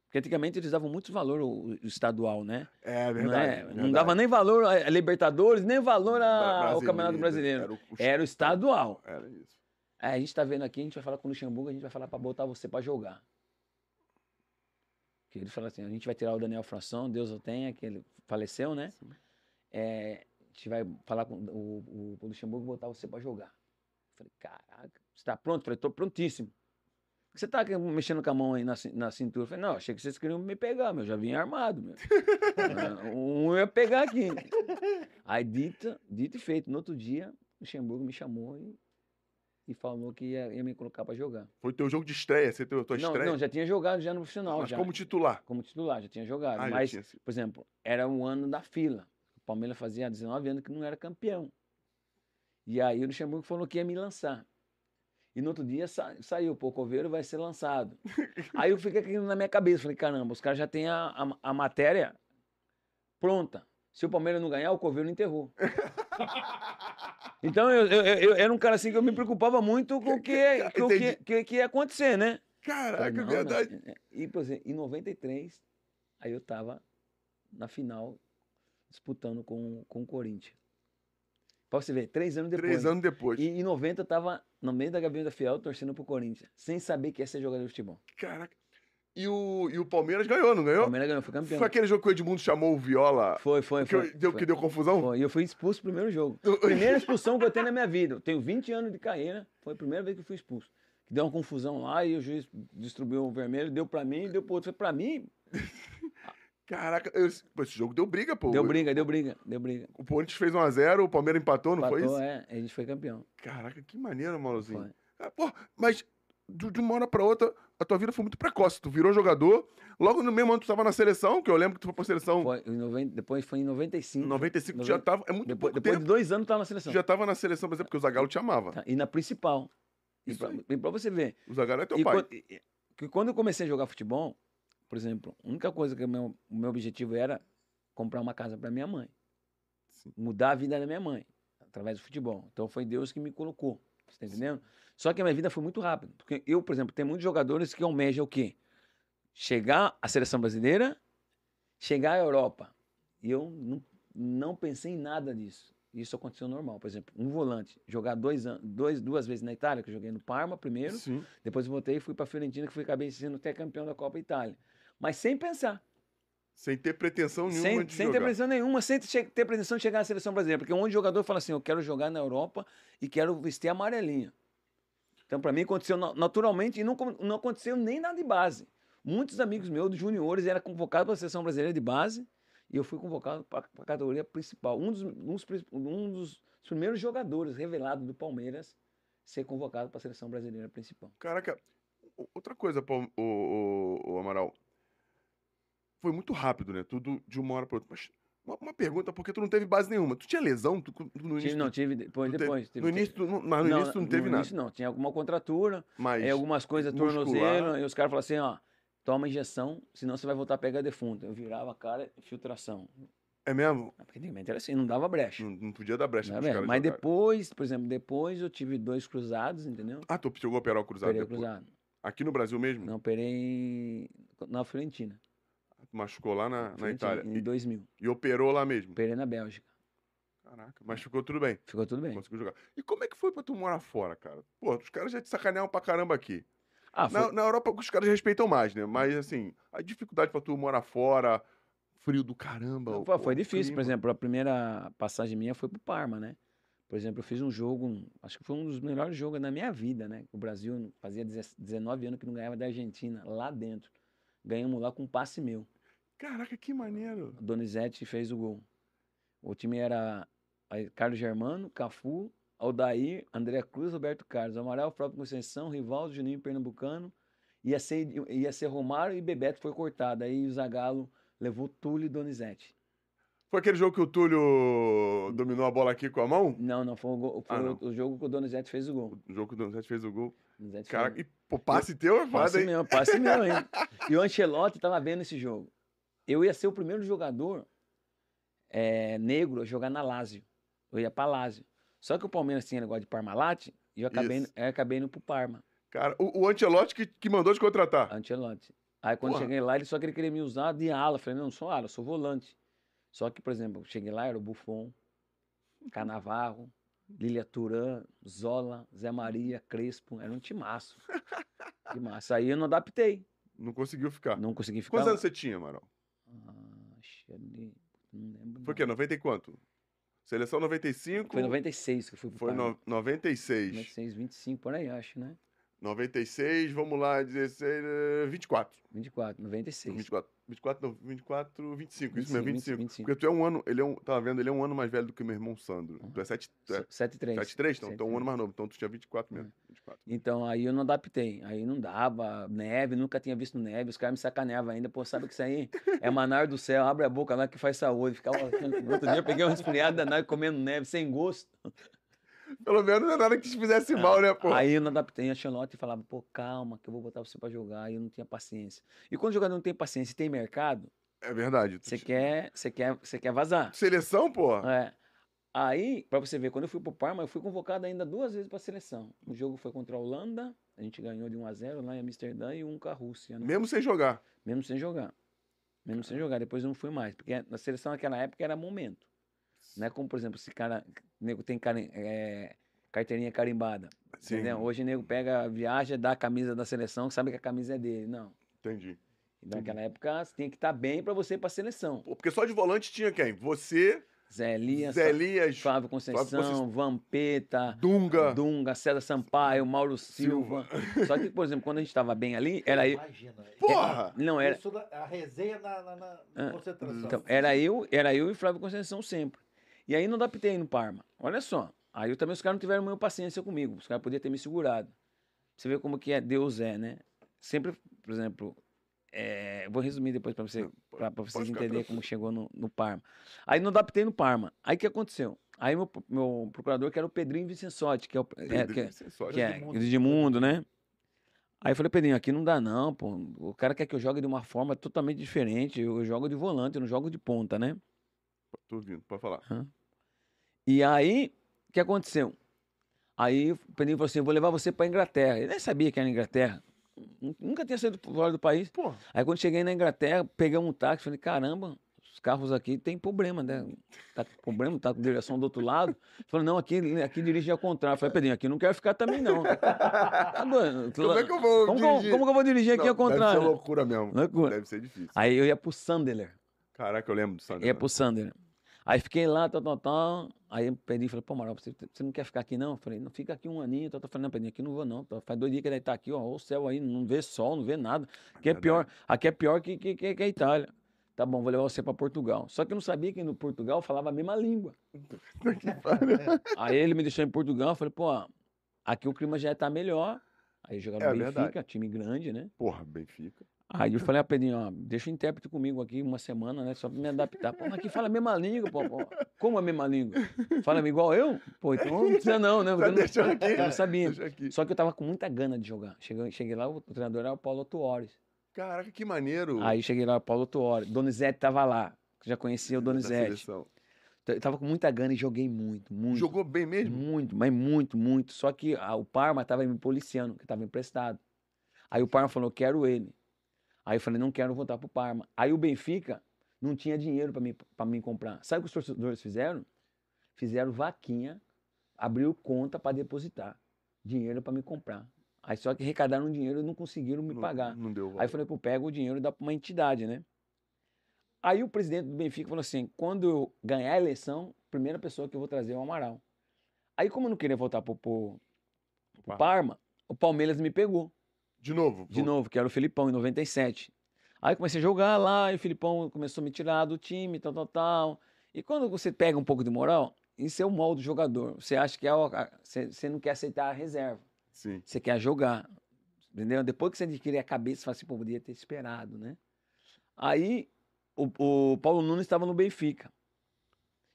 Porque antigamente eles davam muito valor ao, estadual, né? É verdade. Não, é? verdade. não dava nem valor a Libertadores, nem valor a, ao Campeonato Brasileiro. Era o, o, era o estadual. Era isso. É, a gente tá vendo aqui, a gente vai falar com o Luxemburgo, a gente vai falar para botar você para jogar. Que ele fala assim, a gente vai tirar o Daniel Fração, Deus o tenha, que ele faleceu, né? É, a gente vai falar com o, o, o Luxemburgo botar você para jogar. Eu falei, caraca. Você está pronto? Eu falei, estou prontíssimo. Você está mexendo com a mão aí na, na cintura? Eu falei, não, achei que vocês queriam me pegar, meu. Já vinha armado, meu. um ia pegar aqui. Aí, dito, dito e feito, no outro dia, o Luxemburgo me chamou e, e falou que ia, ia me colocar para jogar. Foi teu jogo de estreia? Você teve a tua não, estreia? Não, já tinha jogado já no final. Mas já. como titular? Como titular, já tinha jogado. Ah, Mas, por exemplo, era um ano da fila. O Palmeiras fazia 19 anos que não era campeão. E aí o Luxemburgo falou que ia me lançar. E no outro dia sa saiu, pô, o Coveiro vai ser lançado. Aí eu fiquei aqui na minha cabeça, falei, caramba, os caras já têm a, a, a, matéria pronta. Se o Palmeiras não ganhar, o Coveiro enterrou. então eu, eu, eu, eu, era um cara assim que eu me preocupava muito com o que, com que, que, que, ia acontecer, né? Caraca, não, verdade. Não. E, por exemplo, em 93, aí eu tava na final disputando com, com o Corinthians. Pra você ver, três anos depois. Três anos depois. E em 90 eu tava no meio da Gabriela Fiel torcendo pro Corinthians, sem saber que ia ser jogador de futebol. Caraca. E o, e o Palmeiras ganhou, não ganhou? O Palmeiras ganhou, foi campeão. Foi aquele jogo que o Edmundo chamou o Viola. Foi, foi, que foi. Deu, foi. Que deu confusão? Foi. E eu fui expulso no primeiro jogo. Primeira expulsão que eu tenho na minha vida. Eu tenho 20 anos de carreira, foi a primeira vez que eu fui expulso. Deu uma confusão lá e o juiz distribuiu o vermelho, deu pra mim, deu pro outro. Foi pra mim. Caraca, esse jogo deu briga, pô. Deu briga, deu briga, deu briga. O Corinthians fez 1x0, o Palmeiras empatou, não empatou, foi isso? é, a gente foi campeão. Caraca, que maneiro, Malozinho. Ah, pô, mas de uma hora pra outra, a tua vida foi muito precoce. Tu virou jogador, logo no mesmo ano tu tava na seleção, que eu lembro que tu foi pra seleção. Foi, em 90, depois foi em 95. 95 tu já tava, é muito Depois, depois de dois anos tu tava na seleção. Tu já tava na seleção, por exemplo, porque o Zagallo te amava. Tá, e na principal. E pra, e pra, você ver. O Zagallo é teu e pai. Quando, e, quando eu comecei a jogar futebol, por exemplo, a única coisa que o meu, o meu objetivo era comprar uma casa para minha mãe. Sim. Mudar a vida da minha mãe, através do futebol. Então foi Deus que me colocou. Você tá entendendo? Sim. Só que a minha vida foi muito rápida. Porque eu, por exemplo, tenho muitos jogadores que almejam o quê? Chegar à seleção brasileira, chegar à Europa. E eu não, não pensei em nada disso. Isso aconteceu normal. Por exemplo, um volante, jogar dois, dois, duas vezes na Itália, que eu joguei no Parma primeiro, Sim. depois voltei e fui para a Fiorentina, que fui acabei sendo até campeão da Copa Itália mas sem pensar. Sem ter pretensão nenhuma sem, de sem jogar. ter pretensão nenhuma, sem ter pretensão de chegar na seleção brasileira. Porque um monte de jogador fala assim, eu quero jogar na Europa e quero vestir amarelinha. Então, para mim, aconteceu naturalmente e não, não aconteceu nem nada de base. Muitos amigos meus, dos juniores, eram convocados para a seleção brasileira de base e eu fui convocado para a categoria principal. Um dos, um, dos, um dos primeiros jogadores revelados do Palmeiras ser convocado para a seleção brasileira principal. Caraca, outra coisa, o, o, o Amaral foi muito rápido, né? Tudo de uma hora para outra. Mas uma, uma, pergunta, porque tu não teve base nenhuma. Tu tinha lesão tu, no início? Tive, não, tive depois. depois teve, no início, tu, mas no não, início tu não teve no nada? No início não, tinha alguma contratura, mas aí algumas coisas, tornozelo, e os caras falaram assim, ó, toma injeção, senão você vai voltar a pegar defunto. Eu virava a cara, infiltração. É mesmo? Ah, antigamente era assim, não dava brecha. Não, não podia dar brecha. Não Mas jogarem. depois, por exemplo, depois eu tive dois cruzados, entendeu? Ah, tu chegou a operar o cruzado Operei depois? cruzado. Aqui no Brasil mesmo? Não, operei na Fiorentina. Machucou lá na, na Itália. Em 2000. E, e operou lá mesmo? Operei na Bélgica. Caraca, mas ficou tudo bem. Ficou tudo bem. Conseguiu jogar. E como é que foi pra tu morar fora, cara? Pô, os caras já te sacanearam pra caramba aqui. Ah, foi... na, na Europa os caras respeitam mais, né? Mas assim, a dificuldade pra tu morar fora, frio do caramba. Não, foi, foi difícil, por clima. exemplo, a primeira passagem minha foi pro Parma, né? Por exemplo, eu fiz um jogo, um- acho que foi um dos melhores jogos da minha vida, né? O Brasil fazia 10 19 anos que não ganhava da Argentina, lá dentro. Ganhamos lá com um passe meu. Caraca, que maneiro. O Donizete fez o gol. O time era Carlos Germano, Cafu, Aldair, André Cruz, Roberto Carlos, Amaral, Próprio Conceição, Rivaldo, Juninho Pernambucano. Ia ser, ia ser Romário e Bebeto foi cortado. Aí o Zagallo levou Túlio e Donizete. Foi aquele jogo que o Túlio dominou a bola aqui com a mão? Não, não, foi, o, gol- foi Ah, não. o jogo que o Donizete fez o gol. O jogo que o Donizete fez o gol. Donizete Caraca, fez- e pô, passe teu é foda, passe hein? meu, passe meu, hein? E o Ancelotti tava vendo esse jogo. Eu ia ser o primeiro jogador eh, negro a jogar na Lazio. Eu ia pra Lazio. Só que o Palmeiras tinha negócio de Parmalat e eu acabei, Isso. eu acabei indo pro Parma, Cara, o, o Ancelotti que, que mandou te contratar. Ancelotti. Aí quando eu Porra. cheguei lá, ele só queria, queria me usar de ala. Eu falei, não, não sou ala, eu sou volante. Só que, por exemplo, cheguei lá, era o Buffon, Canavarro, Lilia Turan, Zola, Zé Maria, Crespo. Era um timaço. Timaço. Aí eu não adaptei. Não conseguiu ficar. Não consegui ficar. Quantos anos você tinha, Amaral? Ah, acho que. Não lembro. Não. quê? 90 e quanto? Seleção 95. Foi 96 que eu fui pro Foi no, 96. 96, 25, por aí, acho, né? 96, vamos lá, 16, eh, 24. 24, 96. 24, 24, não, 24, 25, isso mesmo, 25, 25. 25. Porque tu é um ano, ele é um, tava vendo, ele é um ano mais velho do que meu irmão Sandro. Tu é 7, tu é 7 3. 7 3, então, então um ano mais novo. Então tu tinha 24 mesmo. 24. Então aí eu não adaptei. Aí não dava, neve, nunca tinha visto neve. Os caras me sacaneavam ainda. Pô, sabe que isso aí é manar do céu, abre a boca lá que faz saúde. Ficava. No outro dia eu peguei um resfriado danado comendo neve, sem gosto. Pelo menos não é nada que te fizesse mal, né, pô? Aí eu não adaptei a Charlotte e falava, pô, calma, que eu vou botar você pra jogar. E eu não tinha paciência. E quando o jogador não tem paciência e tem mercado, É verdade. Você te- quer, você quer, você quer vazar. Seleção, pô. É. Aí, pra você ver, quando eu fui pro Parma, eu fui convocado ainda duas vezes pra seleção. O jogo foi contra a Holanda, a gente ganhou de 1 a 0 lá em Amsterdã e um com a Rússia, né? Mesmo sem jogar. Mesmo sem jogar. Mesmo sem jogar, depois eu não fui mais. Porque na seleção naquela época era momento. Não é como, por exemplo, esse cara, nego tem é, carteirinha carimbada. Sim, Entendeu? Hoje o nego pega, viaja, dá a camisa da seleção, sabe que a camisa é dele. Não. entendi. Naquela época você tinha que estar bem pra você ir pra seleção. Porque só de volante tinha quem? Você, Zé Elias, Zé Elias, Flávio Conceição, Conceição. Vampeta, Dunga. Dunga, César Sampaio, Mauro Silva. Só que, por exemplo, quando a gente estava bem ali, era eu. Imagina. Porra! Não, era. A resenha na, na, na- na Ah, concentração. Então, era eu, era eu e Flávio Conceição sempre. E aí não adaptei no Parma. Olha só. Aí eu também os caras não tiveram muita paciência comigo. Os caras podiam ter me segurado. Você vê como que é, Deus é, né? Sempre, por exemplo, é, vou resumir depois para você, vocês entenderem como chegou no, no Parma. Aí não adaptei no Parma. Aí o que aconteceu? Aí meu, meu procurador, que era o Pedrinho Vicensotti, que é o, é, que é- Só que é Edmundo. Edmundo, né? Aí eu falei, Pedrinho, aqui não dá não, pô. O cara quer que eu jogue de uma forma totalmente diferente. Eu jogo de volante, eu não jogo de ponta, né? Tô ouvindo, pode falar. E aí, o que aconteceu? Aí o Pedrinho falou assim, eu vou levar você pra Inglaterra. Ele nem sabia que era Inglaterra. Nu- Nunca tinha saído fora do país. Pô, Aí quando cheguei na Inglaterra, peguei um táxi, falei, caramba, os carros aqui tem problema, né? Tá com problema, tá com direção do outro lado. Falei, não, aqui, aqui dirige ao contrário. Falei, Pedrinho, aqui não quero ficar também, não. Tá doido? como é que eu vou Como, dirigir? como que eu vou dirigir aqui Não, ao contrário? Deve ser loucura mesmo. Loucura. Deve ser difícil. Aí eu ia pro Sunderland. Caraca, eu lembro do Sandro. Ia pro Sunderland. Aí fiquei lá, tal, tal, tal. Aí o Pedrinho falou, pô, Amaral, você, você não quer ficar aqui não? Eu falei, não, fica aqui um aninho. Tal, tal. Eu falei, não, Pedrinho, aqui não vou não. Tal. Faz dois dias que ele tá aqui, ó, o céu aí, não vê sol, não vê nada. Aqui é pior, aqui é pior que, que, que, que a Itália. Tá bom, vou levar você pra Portugal. Só que eu não sabia que no Portugal falava a mesma língua. Aí ele me deixou em Portugal, eu falei, pô, aqui o clima já tá melhor. Aí jogaram É no Benfica, verdade. time grande, né? Porra, Benfica. Aí eu falei, ah, Pedrinho, ó, deixa o intérprete comigo aqui uma semana, né? Só pra me adaptar. Pô, mas aqui fala a mesma língua, pô, pô. Como a mesma língua? Fala igual eu? Pô, então não precisa não, né? Porque eu não, aqui. eu não sabia. Aqui. Só que eu tava com muita gana de jogar. Cheguei, cheguei lá, o treinador era o Paulo Tuores. Caraca, que maneiro. Aí cheguei lá, o Paulo Tuores. Donizete tava lá. Já conhecia o Donizete. Eu tava com muita gana e joguei muito, muito. Jogou bem mesmo? Muito, mas muito, muito. Só que ah, o Parma tava me policiando, que tava emprestado. Aí o Parma falou, quero ele. Aí eu falei, não quero voltar pro Parma. Aí o Benfica não tinha dinheiro para mim, pra mim comprar. Sabe o que os torcedores fizeram? fizeram vaquinha, abriu conta para depositar dinheiro para me comprar. Aí só que arrecadaram dinheiro e não conseguiram me Não- pagar. Não deu. Aí eu falei, pô, pega o dinheiro e dá para uma entidade, né? Aí o presidente do Benfica falou assim: quando eu ganhar a eleição, a primeira pessoa que eu vou trazer é o Amaral. Aí, como eu não queria voltar pro, pro, pro. Parma, o Palmeiras me pegou De novo. de novo, que era o Filipão, em 97. Aí comecei a jogar lá, e o Filipão começou a me tirar do time, tal, tal, tal. E quando você pega um pouco de moral, isso é o molde do jogador. Você acha que é o- você, você não quer aceitar a reserva. Sim. Você quer jogar. Entendeu? Depois que você adquire a cabeça, você fala assim, pô, podia ter esperado, né? Aí o, o Paulo Nunes estava no Benfica.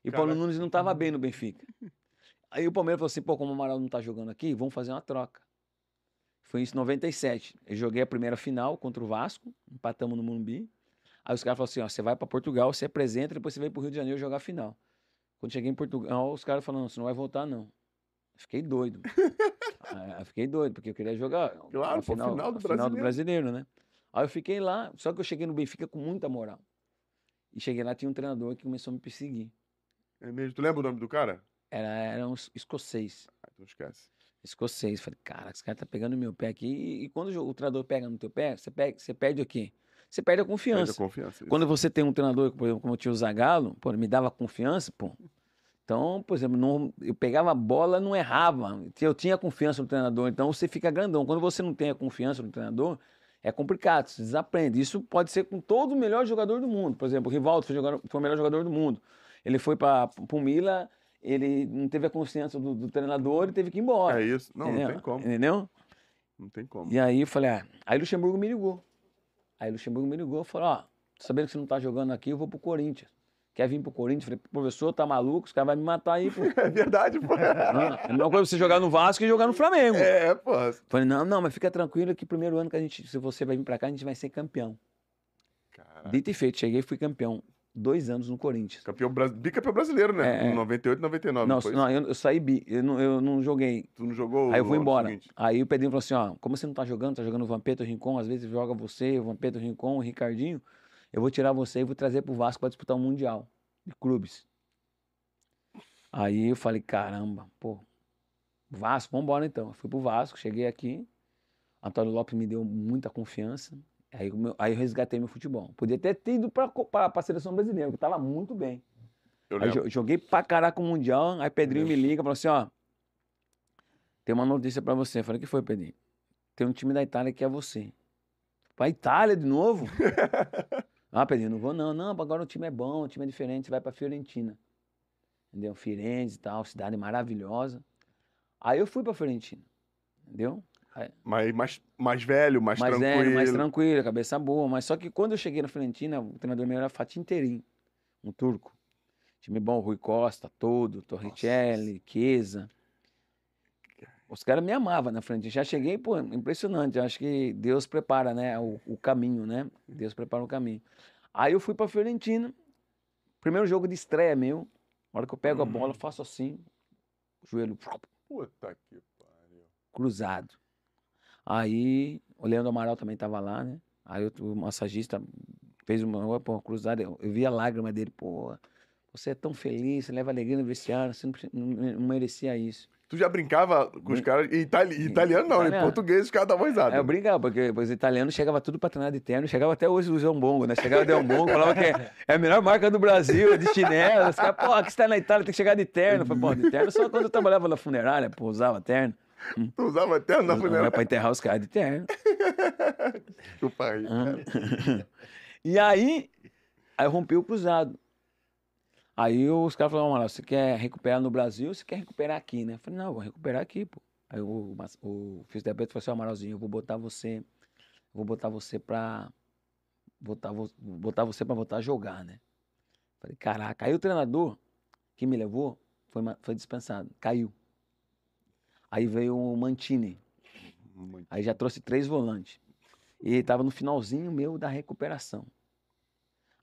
E o Paulo. Nunes não estava bem no Benfica. Aí o Palmeiras falou assim, pô, como o Amaral não tá jogando aqui, vamos fazer uma troca. Foi isso em 97. Eu joguei a primeira final contra o Vasco, empatamos no Morumbi. Aí os caras falaram assim, ó, você vai para Portugal, você apresenta, depois você vem pro Rio de Janeiro jogar a final. Quando cheguei em Portugal, os caras falaram, você não vai voltar não. Fiquei doido. Aí eu fiquei doido, porque eu queria jogar Claro, final, final do final do brasileiro. brasileiro, né? Aí eu fiquei lá, só que eu cheguei no Benfica com muita moral. E cheguei lá, tinha um treinador que começou a me perseguir. É mesmo. Tu lembra o nome do cara? Era, era um es- escocês. Ah, então esquece. Escocês. Falei, cara, esse cara tá pegando meu pé aqui. E, e quando o treinador pega no teu pé, você, pega, você perde o quê? Você perde a Perde confiança. a confiança. Quando você tem um treinador, por exemplo, como eu tinha o Zagallo, pô, ele me dava confiança, pô. Então, por exemplo, não, eu pegava a bola, não errava. Eu tinha confiança no treinador, então você fica grandão. Quando você não tem a confiança no treinador, é complicado, você desaprende. Isso pode ser com todo o melhor jogador do mundo. Por exemplo, o Rivaldo foi, jogador- foi o melhor jogador do mundo. Ele foi para o Mila, ele não teve a confiança do, do treinador e teve que ir embora. É isso. Não, não entendeu? tem como. Entendeu? Não tem como. E aí eu falei, ah, aí o Luxemburgo me ligou. Aí o Luxemburgo me ligou e falou, ó, sabendo que você não tá jogando aqui, eu vou pro Corinthians. Quer vir pro Corinthians? Eu falei, professor, tá maluco? Os caras vão me matar aí, pô. É verdade, pô. Não, é a mesma coisa você jogar no Vasco e jogar no Flamengo. É, pô. Falei, não, não, mas fica tranquilo que primeiro ano que a gente, se você vai vir pra cá, a gente vai ser campeão. Caraca. Dito e feito, cheguei e fui campeão. Dois anos no Corinthians. Campeão, bicampeão brasileiro, né? É, é. Em 98 99. Não, não eu, eu saí bi, eu não, eu não joguei. Tu não jogou Aí eu fui embora. seguinte? Aí o Pedrinho falou assim, ó, como você não tá jogando, tá jogando o Vampeta, o Rincon, às vezes joga você, o Vampeta, o Rincon, o Ricardinho, eu vou tirar você e vou trazer pro Vasco pra disputar o Mundial de clubes. Aí eu falei, caramba, pô, Vasco, vambora então. Eu fui pro Vasco, cheguei aqui, Antônio Lopes me deu muita confiança, aí, meu- aí eu resgatei meu futebol. Podia ter ido pra, pra seleção brasileira, porque eu tava muito bem. Eu Aí joguei pra caraca o Mundial, aí Pedrinho me liga e falou assim, ó, tem uma notícia pra você. Eu falei, o que foi, Pedrinho? Tem um time da Itália que é você. Pra Itália de novo? ah, Pedrinho, não vou não. Não, agora o time é bom, o time é diferente, você vai pra Fiorentina. Entendeu? Firenze e tal, cidade maravilhosa. Aí eu fui pra Fiorentina, entendeu? Mais, mais, mais velho, mais, mais tranquilo. velho, mais tranquilo, cabeça boa. Mas só que quando eu cheguei na Fiorentina, o treinador meu era Fatih Terim, um turco. Time bom, Rui Costa, todo, Torricelli, Chiesa. Os caras me amavam na frente. Já cheguei, pô, impressionante. Eu acho que Deus prepara, né, o, o caminho, né? Deus prepara o caminho. Aí eu fui pra Fiorentina. Primeiro jogo de estreia meu. Na hora que eu pego a Hum. bola, eu faço assim, joelho Puta que pariu. cruzado. Aí o Leandro Amaral também tava lá, né? Aí o, massagista fez uma pô, cruzada, eu, eu vi a lágrima dele, pô, você é tão feliz, você leva alegria no vestiário, você não, não, não merecia isso. Tu já brincava com os caras. Em itali... italiano não, em Italiano. português os caras davam risada. Aí eu brincava, porque os italianos chegavam tudo pra treinar de terno, chegava até hoje o João Bongo, né? Chegava o Del Bongo, falava que é, é a melhor marca do Brasil, é de chinelo. Os caras, pô, aqui você tá na Itália, tem que chegar de terno. Eu falei, pô, de terno só quando eu trabalhava na funerária, pô, usava terno. Tu usava até na Não funerária. pra enterrar os caras de terno. O pai. Hã? e aí, aí eu rompi o cruzado. Aí os caras falaram, Amaral, você quer recuperar no Brasil ou você quer recuperar aqui, né? Eu falei, não, eu vou recuperar aqui, pô. Aí o, o fisioterapeuta falou assim, "Ó, Amaralzinho, eu vou botar você, eu vou botar você pra, botar, vo- botar você pra voltar a jogar, né? Falei, caraca. Aí o treinador que me levou foi, foi dispensado, caiu. Aí veio o Mantini, Aí já trouxe três volantes. E ele tava no finalzinho meu da recuperação.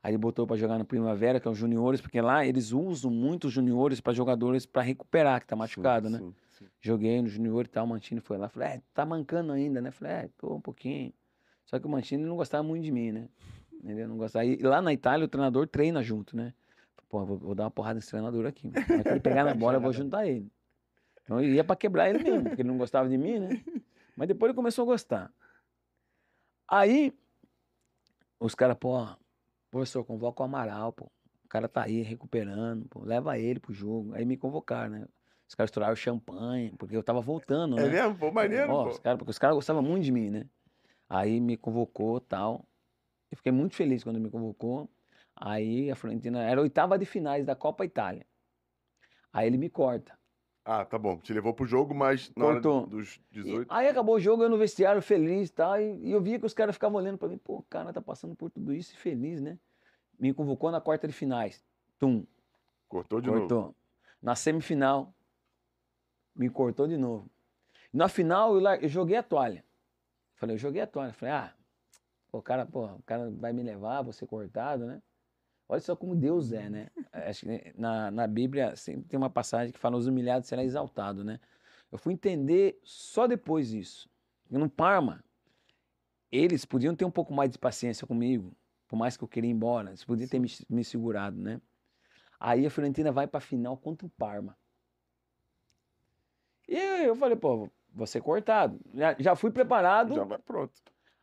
Aí ele botou para jogar no Primavera, que é os juniores, porque lá eles usam muito os juniores para jogadores para recuperar, que tá machucado, né? Sim, sim. Joguei no junior e tal, o Mantini foi lá. Falei, é, tá mancando ainda, né? Falei, é, tô um pouquinho. Só que o Mantini não gostava muito de mim, né? Entendeu? Não gostava. E lá na Itália o treinador treina junto, né? Pô, vou, vou dar uma porrada nesse treinador aqui. Se ele pegar na bola, eu vou juntar ele. Então eu ia pra quebrar ele mesmo, porque ele não gostava de mim, né? Mas depois ele começou a gostar. Aí, os caras, pô, professor, convoca o Amaral, pô. O cara tá aí recuperando, pô, leva ele pro jogo. Aí me convocaram, né? Os caras estouraram champanhe, porque eu tava voltando, é né? É mesmo? Pô, maneiro, Ó, pô. Os cara, porque os caras gostavam muito de mim, né? Aí me convocou tal. Eu fiquei muito feliz quando me convocou. Aí a Florentina era a oitava de finais da Copa Itália. Aí ele me corta. Ah, tá bom. Te levou pro jogo, mas na Cortou. hora dos 18. E aí acabou o jogo, eu no vestiário feliz tal, e, e eu via que os caras ficavam olhando pra mim, pô, o cara tá passando por tudo isso e feliz, né? Me convocou na quarta de finais. Tum, Cortou de cortou. novo. Na semifinal, me cortou de novo. Na final, eu, eu joguei a toalha. Falei, eu joguei a toalha. Falei, ah, pô, cara, pô, o cara vai me levar, vou ser cortado, né? Olha só como Deus é, né? Acho que na, na Bíblia sempre tem uma passagem que fala: os humilhados será exaltado, né? Eu fui entender só depois isso. No Parma, eles podiam ter um pouco mais de paciência comigo, por mais que eu queria ir embora. Eles podiam ter me, me segurado, né? Aí a Fiorentina vai pra final contra o Parma. E eu falei, pô, vou ser cortado. Já, já fui preparado. Já vai pronto.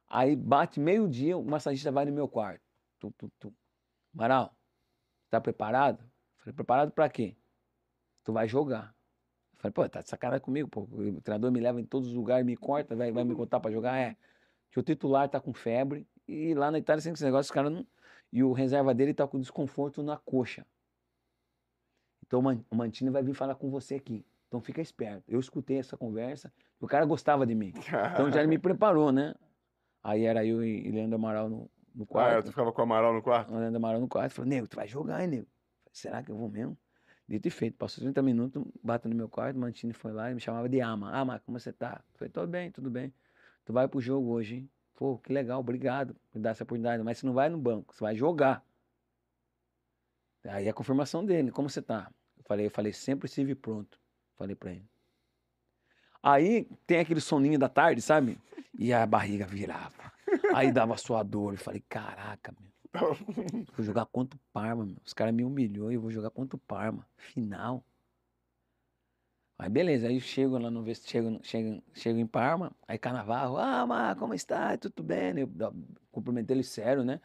Aí bate meio-dia, o massagista vai no meu quarto. Tu, tu, tu. Maral, tá preparado? Falei, preparado pra quê? Tu vai jogar. Falei, pô, tá de sacanagem comigo, pô. O treinador me leva em todos os lugares, me corta, vai, vai me contar pra jogar? É. Que o titular tá com febre. E lá na Itália tem esse negócio, os caras não. E o reserva dele tá com desconforto na coxa. Então o Man- o Mantini vai vir falar com você aqui. Então fica esperto. Eu escutei essa conversa, o cara gostava de mim. Então já ele me preparou, né? Aí era eu e e Leandro Amaral no, no Ah, é, quarto. tu ficava com o Amaral no quarto? O Leandro Amaral no quarto. Falou, nego, tu vai jogar, hein, nego? Falei, Será que eu vou mesmo? Dito e feito. Passou 30 minutos, bate no meu quarto, o Mantini foi lá e me chamava de Ama. Ama, como você tá? Falei, tô bem, tudo bem. Tu vai pro jogo hoje, hein? Pô, que legal, obrigado por dar essa oportunidade. Mas você não vai no banco, você vai jogar. Aí a confirmação dele, como você tá? Eu falei, eu falei, sempre estive pronto. Falei pra ele. Aí tem aquele soninho da tarde, sabe? E a barriga virava. Aí dava suador. Eu falei, caraca, meu. Vou jogar contra o Parma, meu. Os caras me humilhou e eu vou jogar contra o Parma. Final. Aí beleza, aí eu chego lá no vestiário, chego, chego, chego em Parma, aí Carnaval, ah, Mar, como está? Tudo bem? Eu cumprimentei ele sério, né?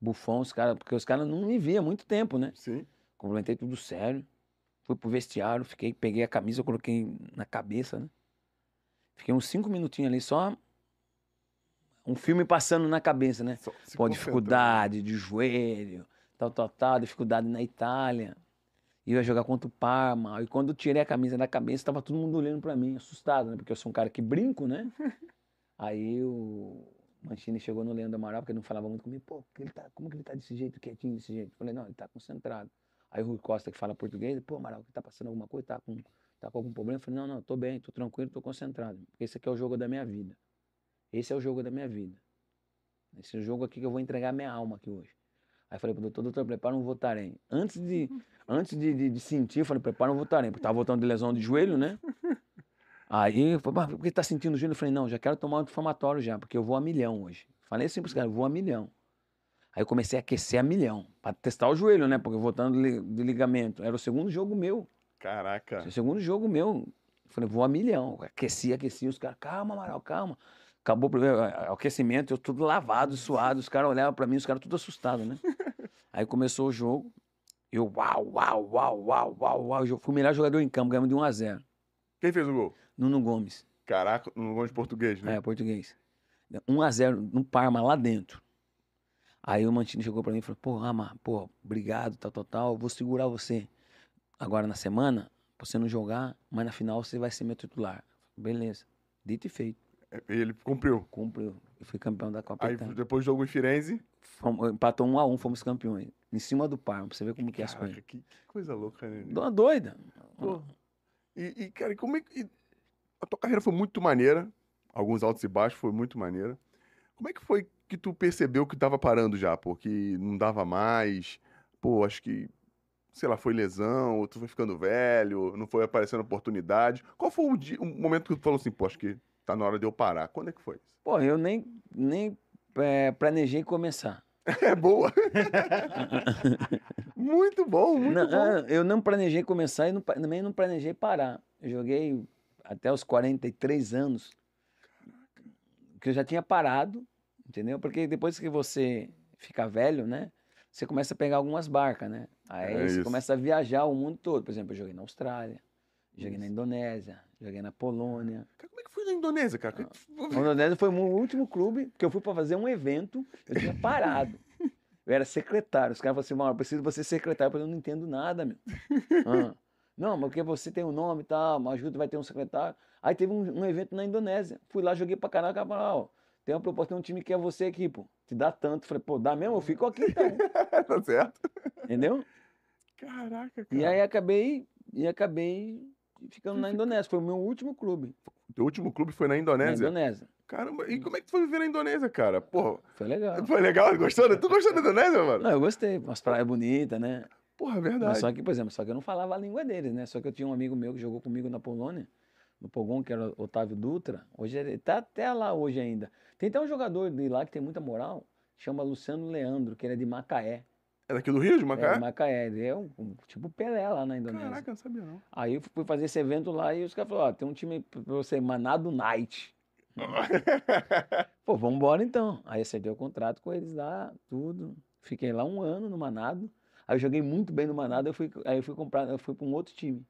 Bufão, os caras, porque os caras não me viam há muito tempo, né? Sim. Cumprimentei tudo sério. Fui pro vestiário, fiquei, peguei a camisa, coloquei na cabeça, né? Fiquei uns cinco minutinhos ali, só um filme passando na cabeça, né? Só se Pô, dificuldade de joelho, tal, tal, tal, dificuldade na Itália. E eu ia jogar contra o Parma. E quando eu tirei a camisa da cabeça, tava todo mundo olhando pra mim, assustado, né? Porque eu sou um cara que brinco, né? Aí o Mancini chegou no Leandro Amaral, porque ele não falava muito comigo. Pô, ele tá, como que ele tá desse jeito, quietinho desse jeito? Eu falei, não, ele tá concentrado. Aí o Rui Costa, que fala português, pô, Amaral, que tá passando alguma coisa? Tá com, tá com algum problema? Eu falei, não, não, tô bem, tô tranquilo, tô concentrado. Porque esse aqui é o jogo da minha vida. Esse é o jogo da minha vida. Esse é o jogo aqui que eu vou entregar minha alma aqui hoje. Aí falei pro doutor, doutor, prepara um Votarém. Antes de, antes de, de, de sentir, eu falei, prepara um Votarém, porque tava voltando de lesão de joelho, né? Aí, eu falei, mas por que tá sentindo o joelho? Eu falei, não, já quero tomar um anti-inflamatório já, porque eu vou a milhão hoje. Falei assim pros caras, eu vou a milhão. Aí eu comecei a aquecer a milhão, pra testar o joelho, né? Porque voltando de li- de ligamento. Era o segundo jogo meu. Caraca. É o segundo jogo meu. Eu falei, vou a milhão. Aqueci, aqueci. Os caras, calma, Amaral, calma. Acabou o aquecimento, eu tudo lavado, suado. Os caras olhavam pra mim, os caras tudo assustados, né? Aí começou o jogo. Eu, uau, uau, uau, uau, uau, uau. Eu fui o melhor jogador em campo, ganhamos de 1 a 0 Quem fez o gol? Nuno Gomes, Caraca, no gol de português, né? é, português. 1 a 0 no Parma, lá dentro. Aí o Mantini chegou pra mim e falou, pô, Ama, pô, obrigado, tal, tal, tal. eu Vou segurar você agora na semana, pra você não jogar, mas na final você vai ser meu titular. Beleza. Dito e feito. É, Ele cumpriu. Cumpriu. Eu fui campeão da Copa Aí Itália. depois do jogo em Firenze. Fomos- empatou um a um, fomos campeões. Em cima do Parma, pra você ver como que é as coisas. que, que coisa louca, né? Dou uma doida. Pô. E, e, cara, e como é que. e A tua carreira foi muito maneira. Alguns altos e baixos, foi muito maneira. Como é que foi que tu percebeu que tava parando já, pô? Que não dava mais. Pô, acho que. Sei lá, foi lesão, ou tu foi ficando velho, não foi aparecendo oportunidade. Qual foi o, dia, o momento que tu falou assim, pô, acho que tá na hora de eu parar? Quando é que foi isso? Pô, eu nem, nem é, planejei começar. É boa. Muito bom, muito não, bom. Ah, eu não planejei começar e não, também não planejei parar. Eu joguei até os 43 anos, que eu já tinha parado, entendeu? Porque depois que você fica velho, né? Você começa a pegar algumas barcas, né? Aí é você isso. começa a viajar o mundo todo. Por exemplo, eu joguei na Austrália, joguei isso. na Indonésia, joguei na Polônia. Como é que na Indonésia, cara? Ah, a Indonésia foi o meu último clube que eu fui para fazer um evento, eu tinha parado. Eu era secretário. Os caras falaram assim, mano, eu preciso de você secretário, porque eu não entendo nada, meu. Ah. Não, porque você tem um nome e tal, uma ajuda, vai ter um secretário. Aí teve um, um, evento na Indonésia. Fui lá, joguei pra caralho, o cara ó, tem uma proposta, tem um time que é você aqui, pô. Te dá tanto. Falei, pô, dá mesmo? Eu fico aqui então. tá certo. Entendeu? Caraca, cara. E aí acabei, e acabei ficando na Indonésia. Foi o meu último clube. Teu último clube foi na Indonésia? Na Indonésia. Caramba, e como é que tu foi viver na Indonésia, cara? Porra. Foi legal. Foi legal? Gostou? Tu gostou da Indonésia, mano? Não, eu gostei. Umas praias bonitas, né? Porra, verdade. Mas só que, por exemplo, só que eu não falava a língua deles, né? Só que eu tinha um amigo meu que jogou comigo na Polônia, no Pogon, que era Otávio Dutra. Hoje ele tá até lá hoje ainda. Tem até um jogador de lá que tem muita moral, chama Luciano Leandro, que ele é de Macaé. É daqui do Rio, de Macaé? É, Macaé. É um, um, tipo Pelé lá na Indonésia. Caraca, não sabia não. Aí eu fui fazer esse evento lá e os caras falaram, ó, tem um time pra você, Manado Night. Pô, vamos embora então. Aí acertei o contrato com eles lá, tudo. Fiquei lá um ano no Manado. Aí eu joguei muito bem no Manado, eu fui, aí eu fui comprar, eu fui para um outro time.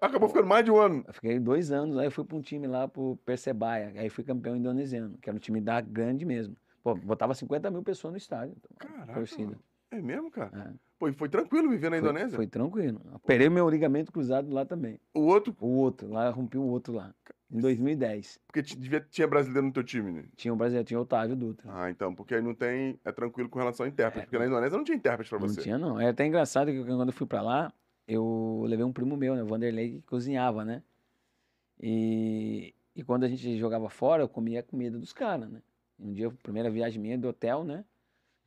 Acabou ficando mais de um ano. Eu fiquei dois anos, aí eu fui para um time lá pro Percebaia, aí fui campeão indonesiano, que era um time da grande mesmo. Pô, botava 50 mil pessoas no estádio. Então, Caraca, torcida. É mesmo, cara? É. Pô, e foi tranquilo viver na foi, Indonésia? Foi tranquilo. Operei meu ligamento cruzado lá também. O outro? O outro, lá rompi o outro lá. Em 2010. Porque devia, tinha brasileiro no teu time, né? Tinha um brasileiro, tinha Otávio Dutra. Ah, então, porque aí não tem. É tranquilo com relação a intérprete. É, porque na Indonésia não tinha intérprete pra você. Não tinha, não. É até engraçado que quando eu fui pra lá, eu levei um primo meu, né? O Vanderlei, que cozinhava, né? E, e quando a gente jogava fora, eu comia a comida dos caras, né? Um dia, primeira viagem minha do hotel, né?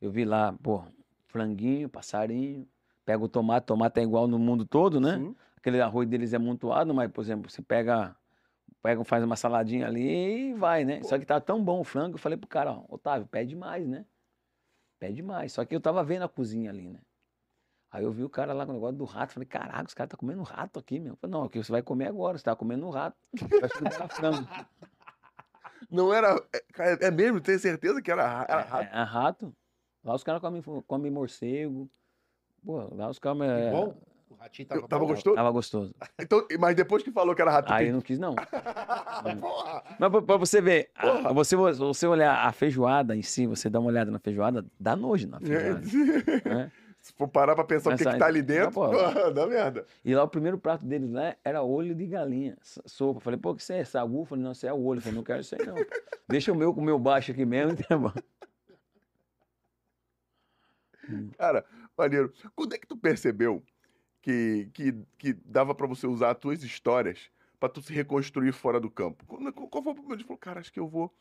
Eu vi lá, pô, franguinho, passarinho. Pega o tomate, tomate é igual no mundo todo, né? Sim. Aquele arroz deles é montuado, mas, por exemplo, você pega pega, faz uma saladinha ali e vai, né? Pô. Só que tá tão bom o frango, eu falei pro cara, ó, Otávio, pede mais, né? Pede mais. Só que eu tava vendo a cozinha ali, né? Aí eu vi o cara lá com o negócio do rato, falei, caraca, os caras tá comendo rato aqui, meu. Eu falei, não, aqui você vai comer agora, você tá comendo um rato. Vai frango. Não era. É, é mesmo, tenho certeza que era, era rato. É, é, é rato. Lá os caras comem, comem morcego. Pô, lá os caras. É... Bom. O ratinho tava, tava gostoso? Tava gostoso. Então, mas depois que falou que era rato. Aí eu não quis, não. mas pra, pra, você ver, a, você, você olhar a feijoada em si, você dá uma olhada na feijoada, dá nojo na feijoada. é. Se for parar pra pensar o que, que tá ali dentro, não, dá merda. E lá o primeiro prato deles né, era olho de galinha, sopa. Falei, pô, que você é sagu? Falei, não, você é o olho. Falei, não quero isso aí não. Deixa o meu com o meu baixo aqui mesmo, tá bom. Cara, maneiro. Quando é que tu percebeu que, que, que dava para você usar as tuas histórias para tu se reconstruir fora do campo? Qual foi o momento? Falou, cara, acho que eu vou,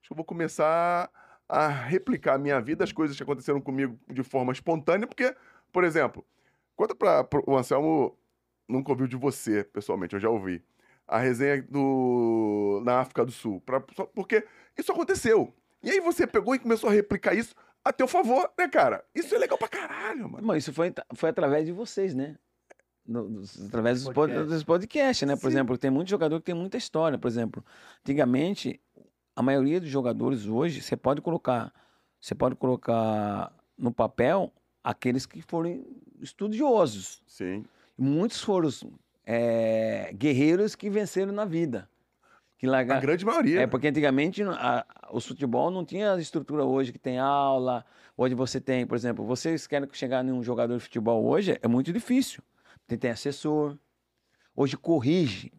acho que eu vou começar a replicar a minha vida, as coisas que aconteceram comigo de forma espontânea, porque, por exemplo, conta para o Anselmo, nunca ouviu de você, pessoalmente, eu já ouvi, a resenha do na África do Sul, pra, porque isso aconteceu. E aí você pegou e começou a replicar isso a teu favor, né, cara? Isso é legal pra caralho, mano. Mas isso foi, foi através de vocês, né? No, através dos, podcast. dos podcasts, né? Por Sim. exemplo, tem muito jogador que tem muita história. Por exemplo, antigamente, a maioria dos jogadores hoje, você pode colocar, você pode colocar no papel aqueles que foram estudiosos. Sim. Muitos foram é, guerreiros que venceram na vida. Que larga... A grande maioria. É, porque antigamente a, o futebol não tinha a estrutura hoje que tem aula, hoje você tem, por exemplo, vocês querem chegar em um jogador de futebol hoje, é muito difícil. Tem, tem assessor. Hoje corrige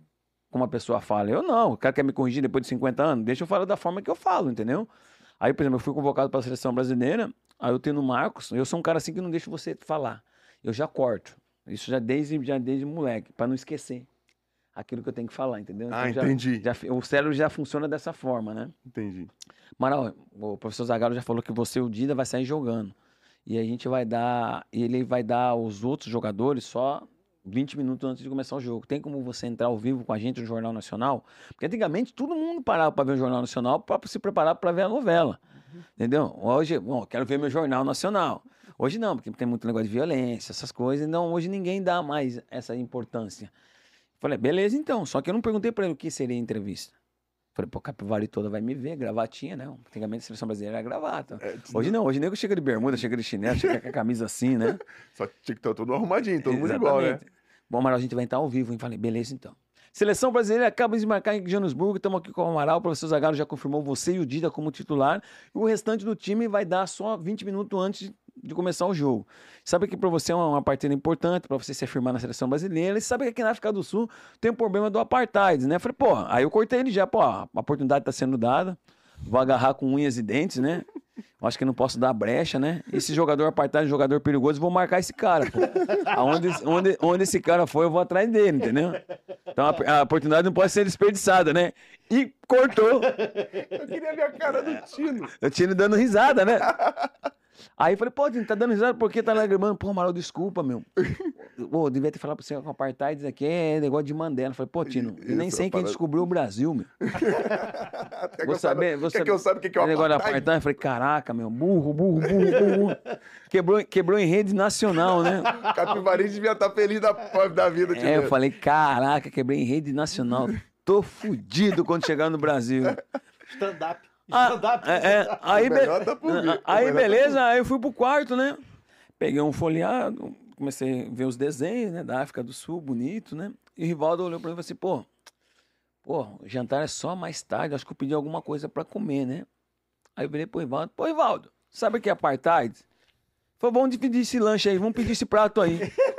como a pessoa fala. Eu não, o cara quer me corrigir depois de 50 anos, deixa eu falar da forma que eu falo, entendeu? Aí, por exemplo, eu fui convocado para a seleção brasileira, aí eu tenho o Marcos, eu sou um cara assim que não deixa você falar. Eu já corto. Isso já desde, já desde moleque, para não esquecer aquilo que eu tenho que falar, entendeu? Então, ah, entendi. Já, o cérebro já funciona dessa forma, né? Entendi. Maral, o professor Zagalo já falou que você, o Dida, vai sair jogando. E a gente vai dar. E ele vai dar aos outros jogadores só 20 minutos antes de começar o jogo. Tem como você entrar ao vivo com a gente no Jornal Nacional? Porque antigamente todo mundo parava para ver o Jornal Nacional para se preparar para ver a novela. Uhum. Entendeu? Hoje, bom, quero ver meu Jornal Nacional. Hoje não, porque tem muito negócio de violência, essas coisas. Então, hoje ninguém dá mais essa importância. Falei, beleza então. Só que eu não perguntei para ele o que seria entrevista. Falei, pô, Capivari toda vai me ver, gravatinha, né? Antigamente a seleção brasileira era gravata. É, hoje não, hoje nego chega de bermuda, chega de chinelo, chega com a camisa assim, né? Só tinha que estar todo arrumadinho, todo Exatamente. mundo igual, né? Bom, Amaral, a gente vai entrar ao vivo, hein? Falei, beleza então. Seleção brasileira acaba de marcar em Johannesburgo, estamos aqui com o Amaral, o professor Zagallo já confirmou você e o Dida como titular, e o restante do time vai dar só 20 minutos antes de começar o jogo. Sabe que para você é uma, partida importante, para você se afirmar na seleção brasileira, e sabe que aqui na África do Sul tem o um problema do apartheid, né? Falei, pô, aí eu cortei ele já, pô, a oportunidade está sendo dada, vou agarrar com unhas e dentes, né? Acho que não posso dar brecha, né? Esse jogador apartado, jogador perigoso, vou marcar esse cara, pô. Aonde, onde, onde esse cara foi, eu vou atrás dele, entendeu? Então a, a oportunidade não pode ser desperdiçada, né? E cortou. Eu queria ver a cara do Tino. O Tino dando risada, né? Aí eu falei, pô, tá dando risada porque tá lagrimando? Pô, Amaral, desculpa, meu. Pô, devia ter falado pra você com apartheid isso aqui é negócio de Mandela. Eu falei, pô, Tino, eu nem sei quem descobriu o Brasil, meu. vou saber, vou saber. que eu saiba o que, que é o negócio apartheid? apartheid? Eu falei, caraca, meu, burro, burro, burro, burro. Quebrou, quebrou em rede nacional, né? Capivari devia estar tá feliz da, da vida. É, eu falei, caraca, quebrei em rede nacional. Tô fudido quando chegar no Brasil. Stand-up. Ah, é, é, aí, be... aí beleza, aí eu fui pro quarto, né? Peguei um folheado, comecei a ver os desenhos, né, da África do Sul, bonito, né? E o Rivaldo olhou pra mim e falou assim, pô, pô, o jantar é só mais tarde, acho que eu pedi alguma coisa pra comer, né? Aí eu virei pro Rivaldo, pô, Rivaldo, sabe o que é apartheid? Falei, vamos dividir esse lanche aí, vamos pedir esse prato aí.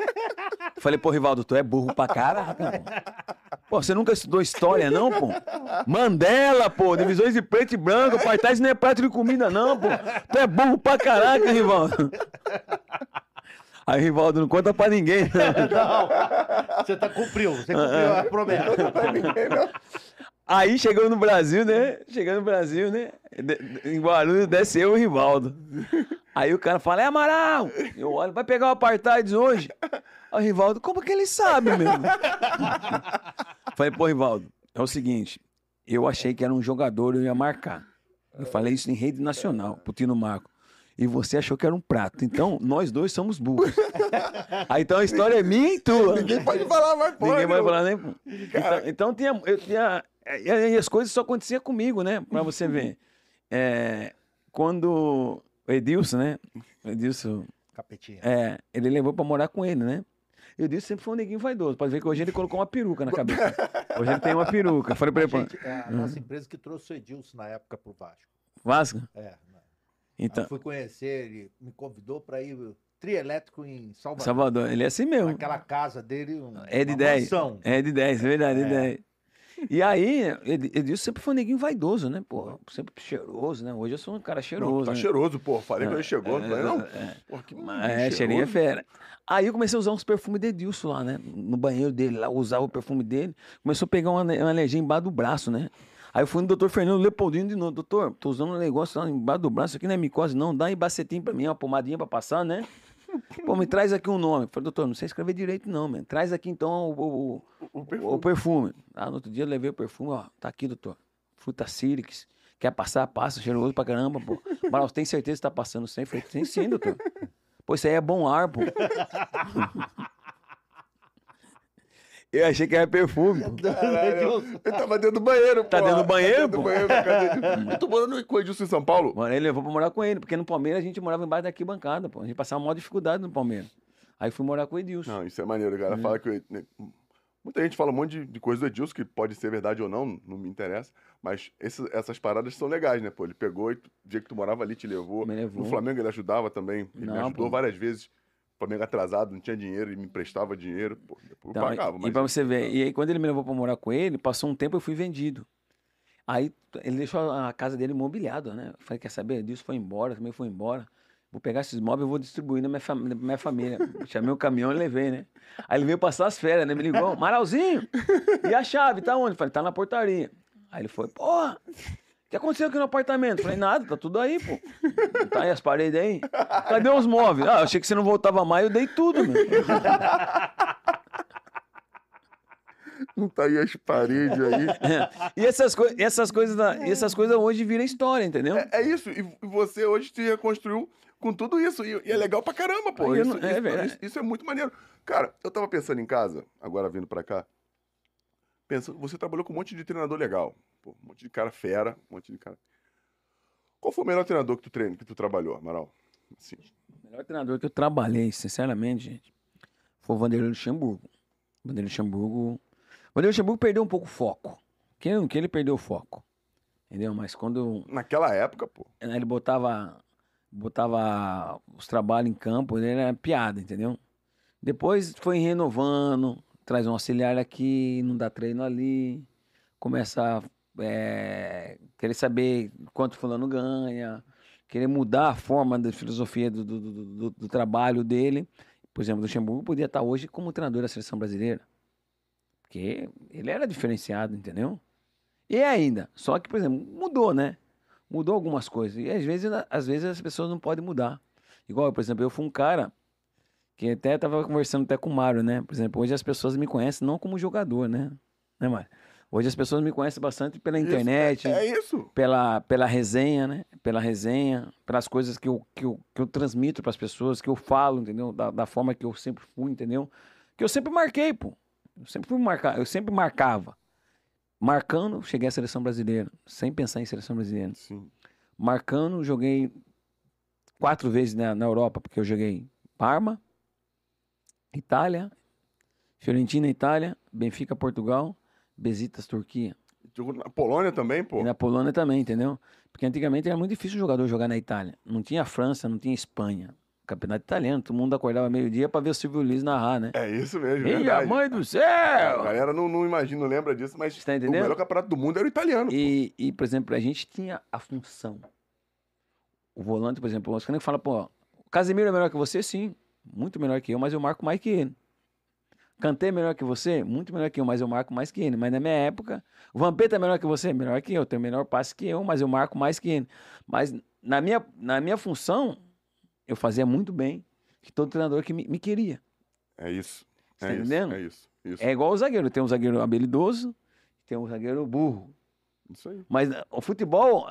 Falei, pô, Rivaldo, tu é burro pra caraca, pô. você nunca estudou história, não, pô? Mandela, pô, divisões de preto e branco, apartheid não é prato de comida, não, pô. Tu é burro pra caraca, Rivaldo. Aí, Rivaldo, não conta pra ninguém, não. não você tá cumpriu, você cumpriu a promessa. Não conta pra ninguém, não. Aí chegou no Brasil, né? Chegando no Brasil, né? Em Guarulhos desce eu e o Rivaldo. Aí o cara fala, é Amaral! Eu olho, vai pegar o apartheid hoje? Aí o Rivaldo, como que ele sabe, meu? Falei, pô, Rivaldo, é o seguinte, eu achei que era um jogador, eu ia marcar. Eu falei isso em rede nacional, pro Tino Marco. E você achou que era um prato. Então, nós dois somos burros. Aí, então a história é minha e tua. Ninguém pode falar mais porra. Ninguém vai falar nem. Então, então tinha, eu tinha. E as coisas só aconteciam comigo, né? Pra você ver. É, quando o Edilson, né? O Edilson. Capetinha. É, ele levou pra morar com ele, né? Eu disse sempre foi um neguinho vaidoso. Pode ver que hoje ele colocou uma peruca na cabeça. Hoje ele tem uma peruca. Falei pra ele, gente, é a nossa empresa que trouxe o Edilson na época pro Vasco. Vasco? É. Né? Então. Eu fui conhecer, ele me convidou para ir trielétrico em Salvador. Salvador, ele é assim mesmo. Aquela casa dele, um, é de 10. Mansão. É de 10, é verdade, é de 10. E aí, Edilson sempre foi um neguinho vaidoso, né? Pô, sempre cheiroso, né? Hoje eu sou um cara cheiroso. Não, tá né? cheiroso, pô. Falei que ele chegou, não falei, não. É, Pô, que é cheirinho é fera. Aí eu comecei a usar uns perfumes de Edilson lá, né? No banheiro dele, lá, usava o perfume dele. Começou a pegar uma, uma alergia embaixo do braço, né? Aí eu fui no doutor Fernando Leopoldino de novo. Doutor, tô usando um negócio lá embaixo do braço, aqui não é micose, não. Dá ibacetim pra mim, uma pomadinha pra passar, né? Pô, me traz aqui um nome. Eu falei, doutor, não sei escrever direito, não, man. Traz aqui então o, o, o, perfume. o perfume. Ah, no outro dia eu levei o perfume, ó. Tá aqui, doutor. Fruta Círix. Quer passar, passa, cheiroso pra caramba, pô. Mas tem certeza que tá passando sem? Falei, tem sim, doutor. Pô, isso aí é bom ar, pô. Eu achei que era perfume. Caralho, ele tava dentro do banheiro, Tá dentro do banheiro, tá pô? Dentro do banheiro, eu tô morando com o Edilson em São Paulo. Mano, ele levou pra morar com ele, porque no Palmeiras a gente morava embaixo da arquibancada, pô. A gente passava maior dificuldade no Palmeiras. Aí fui morar com o Edilson. Não, isso é maneiro, cara. É. Fala que Muita gente fala um monte de, de coisa do Edilson, que pode ser verdade ou não, não me interessa. Mas esse, essas paradas são legais, né, pô? Ele pegou e o dia que tu morava ali te levou. Me levou. No Flamengo ele ajudava também. Ele não, me ajudou pô. várias vezes. Flamengo atrasado, não tinha dinheiro, ele me emprestava dinheiro, pô, depois então, eu pagava. Mas... E pra você ver, e aí quando ele me levou pra morar com ele, passou um tempo eu fui vendido. Aí ele deixou a casa dele mobiliada, né? Eu falei, quer saber? Disso foi embora, também foi embora. Vou pegar esses móveis e vou distribuir na minha, fam minha família. Chamei o caminhão e levei, né? Aí ele veio passar as férias, né? Me ligou, Maralzinho, e a chave, tá onde? Eu falei, tá na portaria. Aí ele foi, porra, que aconteceu aqui no apartamento? Falei, nada, tá tudo aí, pô. Tá aí as paredes aí. Cadê os móveis? Ah, achei que você não voltava mais, eu dei tudo, meu. Não tá aí as paredes aí. e essas, co essas, coisas da, essas coisas hoje viram história, entendeu? É, é, isso. E você hoje se reconstruiu com tudo isso. E, e é legal pra caramba, pô. Isso, não, é, isso, isso, isso, é muito maneiro. Cara, eu tava pensando em casa, agora vindo pra cá. Pensando, você trabalhou com um monte de treinador legal. Pô, um monte de cara fera, um monte de cara. Qual foi o melhor treinador que tu treina, que tu trabalhou, Amaral? Assim. O melhor treinador que eu trabalhei, sinceramente, gente, foi o Vanderlei Luxemburgo. O Vanderlei Luxemburgo. O Vanderlei Luxemburgo perdeu um pouco o foco. Que, que ele perdeu o foco. Entendeu? Mas quando. Naquela época, pô. Ele botava. Botava os trabalhos em campo, ele era piada, entendeu? Depois foi renovando, traz um auxiliar aqui, não dá treino ali, começa é, querer saber quanto fulano ganha, querer mudar a forma da filosofia do, do, do, do trabalho dele. Por exemplo, o Luxemburgo podia estar hoje como treinador da seleção brasileira. Porque ele era diferenciado, entendeu? E ainda, só que, por exemplo, mudou, né? Mudou algumas coisas. E às vezes, às vezes as pessoas não podem mudar. Igual, por exemplo, eu fui um cara que até estava conversando até com o Mário, né? Por exemplo, hoje as pessoas me conhecem não como jogador, né? Né, Mário? Hoje as pessoas me conhecem bastante pela internet. Isso, é, é, isso. Pela, pela resenha, né? Pela resenha, pelas coisas que eu, que eu, que eu transmito para as pessoas, que eu falo, entendeu? Da, da forma que eu sempre fui, entendeu? Que eu sempre marquei, pô. Eu sempre fui marcar, eu sempre marcava. Marcando, cheguei à seleção brasileira, sem pensar em seleção brasileira. Sim. Marcando, joguei quatro vezes na, na Europa, porque eu joguei Parma, Itália, Fiorentina, Itália, Benfica, Portugal, Besiktas, Turquia. Na Polônia também, pô? E na Polônia também, entendeu? Porque antigamente era muito difícil o jogador jogar na Itália. Não tinha França, não tinha Espanha. Campeonato italiano, todo mundo acordava meio-dia pra ver o Silvio Luiz narrar, né? É isso mesmo, Minha verdade. mãe do céu! A galera não, não imagina, não lembra disso, mas tá o melhor campeonato do mundo era o italiano. E, e, por exemplo, a gente tinha a função. O volante, por exemplo, os caras falam, pô, o Casemiro é melhor que você? Sim, muito melhor que eu, mas eu marco mais que ele. Cantei melhor que você? Muito melhor que eu, mas eu marco mais que ele. Mas na minha época, o Vampeta é melhor que você? Melhor que eu. Tem melhor passe que eu, mas eu marco mais que ele. Mas na minha, na minha função, eu fazia muito bem que todo treinador que me, me queria. É isso. Você é tá entendendo? É isso, isso. É igual o zagueiro. Tem um zagueiro habilidoso, tem um zagueiro burro. Isso aí. Mas o futebol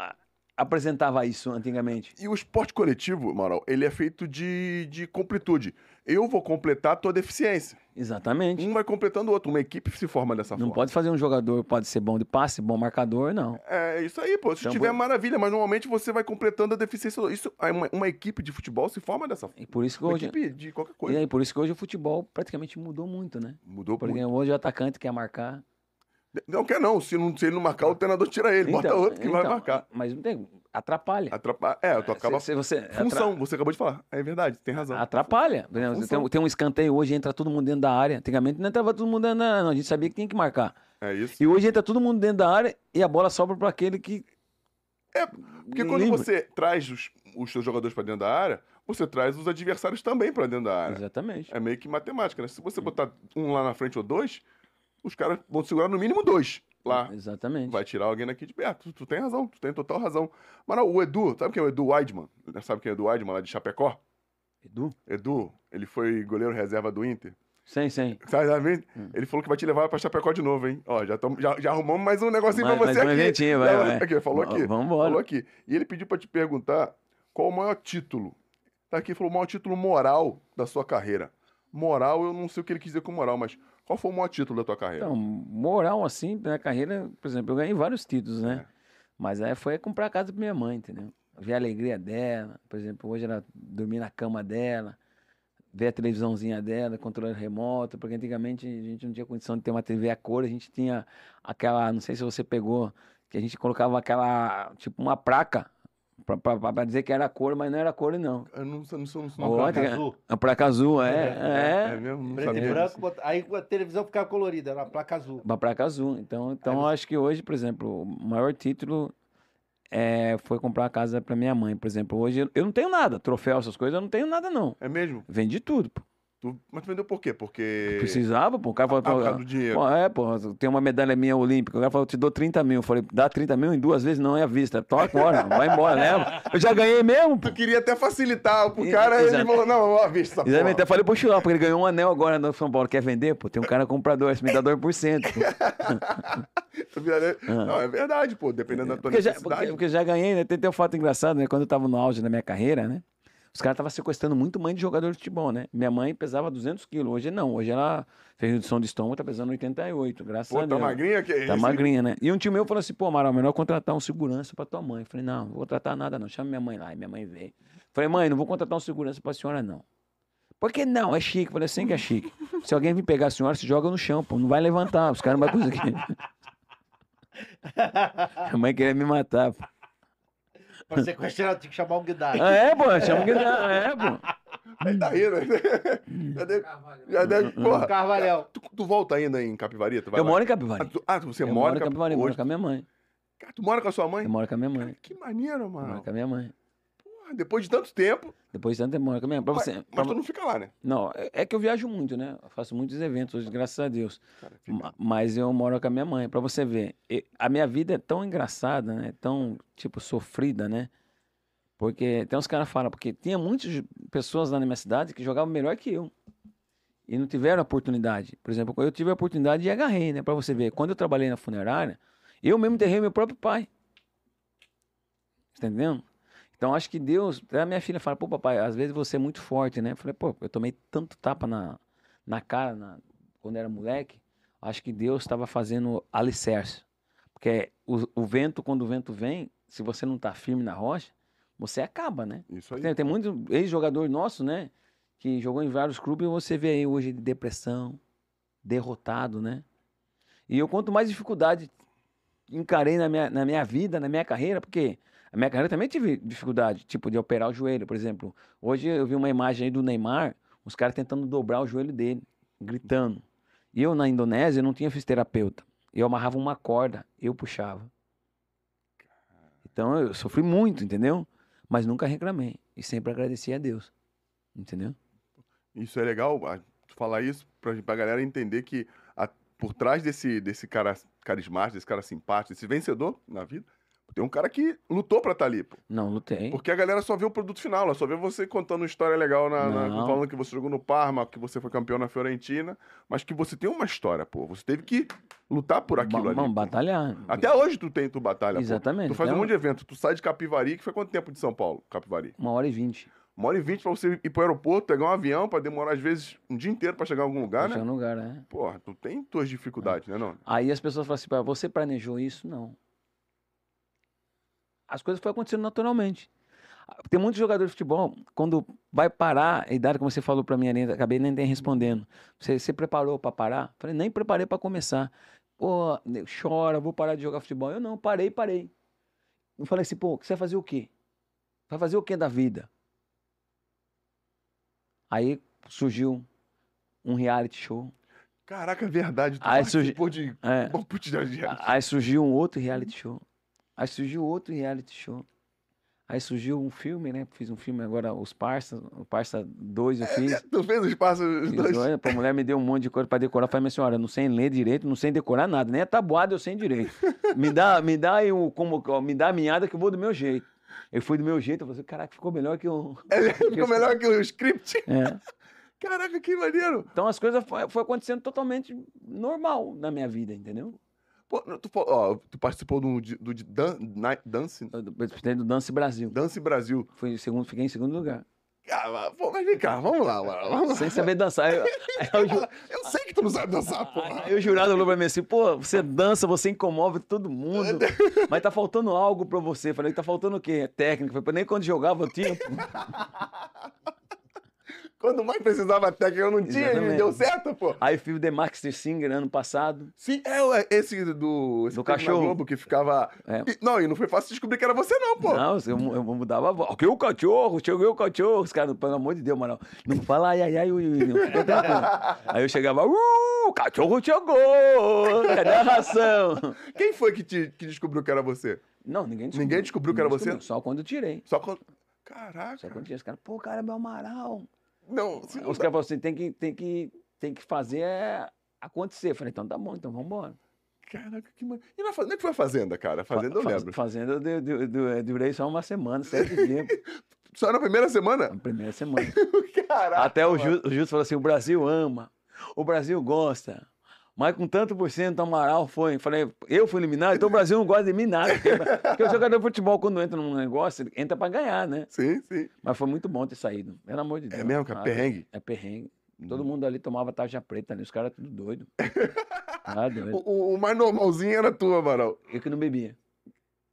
apresentava isso antigamente. E o esporte coletivo, Mauro, ele é feito de, de completude. Eu vou completar a tua deficiência. Exatamente. Um vai completando o outro. Uma equipe se forma dessa não forma. Não pode fazer um jogador, pode ser bom de passe, bom marcador, não. É isso aí, pô. Se então, tiver, vou... maravilha, mas normalmente você vai completando a deficiência. Isso, uma, uma, equipe de futebol se forma dessa forma. E por isso que uma hoje. equipe de qualquer coisa. E aí, por isso que hoje o futebol praticamente mudou muito, né? Mudou Porque muito. hoje o atacante quer marcar. Não quer não. Se, não. se ele não marcar, o treinador tira ele. Então, bota outro que então, vai marcar. Mas não tem atrapalha. Atrapalha. É, tu acaba. Se, se você, Função, atra... você acabou de falar. É verdade, tem razão. Atrapalha. Tem, tem, um escanteio hoje, entra todo mundo dentro da área. Antigamente não entrava todo mundo dentro da área, não. A gente sabia que tinha que marcar. É isso. E hoje entra todo mundo dentro da área e a bola sobra para aquele que. É, porque quando Livre. você traz os, os seus jogadores para dentro da área, você traz os adversários também para dentro da área. Exatamente. É meio que matemática, né? Se você botar um lá na frente ou dois, os caras vão segurar no mínimo dois lá. Exatamente. Vai tirar alguém daqui de perto. Tu, tu, tem razão, tu tem total razão. Mas não, o Edu, sabe quem é o Edu Weidman? Sabe quem é o Edu Weidman lá de Chapecó? Edu? Edu, ele foi goleiro reserva do Inter. Sim, sim. Sabe, sabe? Hum. Ele falou que vai te levar pra Chapecó de novo, hein? Ó, já, tamo, já, já arrumamos mais um negocinho mais, pra você mais aqui. Um eventinho, vai, vai. Aqui, falou aqui. Vamos embora. Falou aqui. E ele pediu pra te perguntar qual o maior título. Tá aqui, falou o maior título moral da sua carreira. Moral, eu não sei o que ele quis dizer com moral, mas qual foi o maior título da tua carreira? Então, moral, assim, na carreira, por exemplo, eu ganhei vários títulos, né? É. Mas aí foi comprar casa pra minha mãe, entendeu? Ver a alegria dela, por exemplo, hoje ela dormir na cama dela, ver a televisãozinha dela, controle remoto, porque antigamente a gente não tinha condição de ter uma TV a cor, a gente tinha aquela, não sei se você pegou, que a gente colocava aquela, tipo uma placa Pra, dizer que era cor, mas não era cor, não. Eu não, não sou. Não placa azul. A placa azul, é. É, é, é mesmo, não Preto e branco, aí a televisão ficava colorida, era a placa azul. Uma placa azul. Então, então eu acho que hoje, por exemplo, o maior título é, foi comprar uma casa pra minha mãe. Por exemplo, hoje eu não tenho nada, troféu, essas coisas, eu não tenho nada, não. É mesmo? Vendi tudo, pô. Tu, mas tu vendeu por quê? Porque. Precisava, pô. O cara falou. Ah, por causa do dinheiro. Pô, é, pô. Tem uma medalha minha olímpica. O cara falou, te dou 30 mil. Eu falei, dá 30 mil em duas vezes? Não é à vista. Toca agora, vai embora, leva. Eu já ganhei mesmo, pô. Tu queria até facilitar pro cara e ele exato. falou: não, à vista. Exatamente, até falei pro Chulão, porque ele ganhou um anel agora no São Paulo. Quer vender? Pô, tem um cara comprador, esse me dá 2%. Tu vira- Não, é verdade, pô. Dependendo da tua Ah. Porque já, necessidade. porque, porque já ganhei, né? Tem até um fato engraçado, né? Quando eu tava no auge da minha carreira, né? Os caras estavam sequestrando muito mãe de jogador de futebol, né? Minha mãe pesava 200 quilos. Hoje não. Hoje ela fez redução de estômago, tá pesando 88, graças Pô, a tá Deus. magrinha que é Tá magrinha, né? E um tio meu falou assim, pô, Amaral, melhor contratar um segurança pra tua mãe. Eu falei, não, não vou tratar nada não, chama minha mãe lá. E minha mãe veio. Falei, mãe, não vou contratar um segurança pra senhora não. Por que não? É chique. Eu falei, assim que é chique. Se alguém vir pegar a senhora, se joga no chão, pô, não vai levantar, os caras não vão conseguir. Minha mãe queria me matar, pô. Pra sequestrar, tinha que chamar um. Ah, é, pô, chama que é, pô. Aí tá rindo. Já deve, já deve, porra. Carvalhal. Tu, tu volta ainda em Capivari? Tu vai Eu lá? moro em Ah, Capivari. tu, ah, você Eu mora moro em Capivari, eu moro com a minha mãe. Cara, tu mora com a sua mãe? Eu moro com a minha mãe. Que maneiro, Eu moro mano. com a minha mãe. Depois de tanto tempo. Depois de tanto tempo, eu moro com a minha mãe. Pra Mas, você, mas pra- tu não fica lá, né? Não, é é que eu viajo muito, né? Eu faço muitos eventos hoje, graças a Deus. Cara, Mas eu moro com a minha mãe. Pra você ver, e- a minha vida é tão engraçada, né? Tão, tipo, sofrida, né? Porque tem uns caras falam, porque tinha muitas pessoas lá na minha cidade que jogavam melhor que eu. E não tiveram oportunidade. Por exemplo, eu tive a oportunidade e agarrei, né? Pra você ver, quando eu trabalhei na funerária, eu mesmo enterrei meu próprio pai. Tá entendendo? Então acho que Deus, a minha filha fala, pô, papai, às vezes você é muito forte, né? Eu falei, pô, eu tomei tanto tapa na, na cara na- quando era moleque, acho que Deus estava fazendo alicerce. Porque o, o vento, quando o vento vem, se você não tá firme na rocha, você acaba, né? Isso aí. Tem, tem muito ex-jogador nosso, né? Que jogou em vários clubes e você vê aí hoje de depressão, derrotado, né? E eu quanto mais dificuldade encarei na minha, na minha vida, na minha carreira, porque a minha carreira também tive dificuldade, tipo de operar o joelho, por exemplo. Hoje eu vi uma imagem aí do Neymar, os caras tentando dobrar o joelho dele, gritando. E eu na Indonésia não tinha fisioterapeuta. Eu amarrava uma corda, eu puxava. Então eu sofri muito, entendeu? Mas nunca reclamei. E sempre agradeci a Deus. Entendeu? Isso é legal, ah, falar isso pra, pra galera entender que a- por trás desse, desse cara carismático, desse cara simpático, desse vencedor na vida, tem um cara que lutou pra estar ali, pô. Não, lutei. Porque a galera só vê o produto final, ela só vê você contando uma história legal, na, na- Não. falando que você jogou no Parma, que você foi campeão na Fiorentina, mas que você tem uma história, pô. Você teve que lutar por aquilo Ba- ali. Pô. batalhar. Até hoje tu tem, tu batalha, pô. Exatamente. Tu faz um monte de evento, tu sai de Capivari, que foi quanto tempo de São Paulo, Capivari? Uma hora e vinte. Uma hora e vinte pra você ir pro aeroporto, pegar um avião, pra demorar às vezes um dia inteiro pra chegar em algum lugar, pra né? chegar no lugar, né? Porra, tu tem tuas dificuldades, né, não? Aí as pessoas falam assim, "Pá, você planejou isso? Não. As coisas foram acontecendo naturalmente. Ah, Tem muitos jogadores de futebol, quando vai parar, a idade, como você falou pra mim ali, acabei nem, respondendo. Você, você preparou pra parar? Falei, nem preparei pra começar. Pô, ne- chora, vou parar de jogar futebol. Eu não, parei, parei. Eu falei assim, pô, você vai fazer o quê? Vai fazer o quê da vida? Aí surgiu um reality show. Caraca, é verdade. Tu Aí surgi- participou de... É. Aí surgiu um outro reality show. Aí surgiu outro reality show. Aí surgiu um filme, né? Fiz um filme agora, Os Parça. O Parça 2 eu fiz. Tu fez os dois. Pô, a mulher me deu um monte de coisa pra decorar. Eu Falei, minha senhora, eu não sei ler direito, não sei decorar nada. Nem a tabuada eu sei direito. Me dá, me dá aí o, como, me dá a minhada que eu vou do meu jeito. Eu fui do meu jeito, eu falei, assim, caraca, ficou melhor que o... Ficou melhor que o script. É. Caraca, que maneiro. Então as coisas foi, foi acontecendo totalmente normal na minha vida, entendeu? Pô, tu, ó, tu participou do, de- do, de Dan, Night Dance, Eu participei do Dance Brasil. Dance Brasil. Fui em segundo, fiquei em segundo lugar. Ah, mas- pô, mas vem cá, vamos lá, mano. Vamos lá. Sem saber dançar. Eu- eu ju- Eu sei que tu não sabe dançar, porra. Aí o jurado falou pra mim assim, pô, você dança, você incomove todo mundo, mas tá faltando algo pra você. Falei, tá faltando o quê? Técnica. Falei, pô, nem quando jogava eu tinha. Quando mais precisava técnica, eu não tinha, e deu certo, pô. Aí fiz o The Master Singer ano passado. Sim, é esse do. Esse Do que cachorro. Globo que ficava. É. E- não, e não foi fácil descobrir que era você, não, pô. Não, eu, eu mudava a voz. Ok, o cachorro, cheguei o cachorro. Os caras, pelo amor de Deus, mano, não fala ai, ai, ai, ui, ui, não. Fica tranquilo. Aí eu chegava, uh, o cachorro chegou, cadê a ração? Quem foi que, te, que descobriu que era você? Não, ninguém descobriu. Ninguém descobriu que era Ninguém você? descobriu, Só quando eu tirei. Só quando. Caraca. Só quando eu tirei. Os caras, pô, cara, é meu Amaral. Não, Os caras falaram assim, tem que, tem que, tem que fazer acontecer. Eu falei, então tá bom, então vamos embora. Caraca, que mano. E na, onde é que foi a Fazenda, cara? Fazenda eu lembro. Fazenda eu durei só uma semana, sete dias. Só na primeira semana? Na primeira semana. Caraca. Até o Justo Ju falou assim: o Brasil ama, o Brasil gosta. Mas com tanto por cento, Amaral foi. Falei, eu fui eliminado, então o Brasil não gosta de mim nada. Porque, o jogador de futebol, quando entra num negócio, entra pra ganhar, né? Sim, sim. Mas foi muito bom ter saído. Pelo amor de é Deus. É mesmo, cara? Ah, perrengue? É perrengue. Todo uhum. mundo ali tomava tarja preta ali, os caras tudo doido. Ah, doido. O, o, mais normalzinho era tu, Amaral. Eu que não bebia.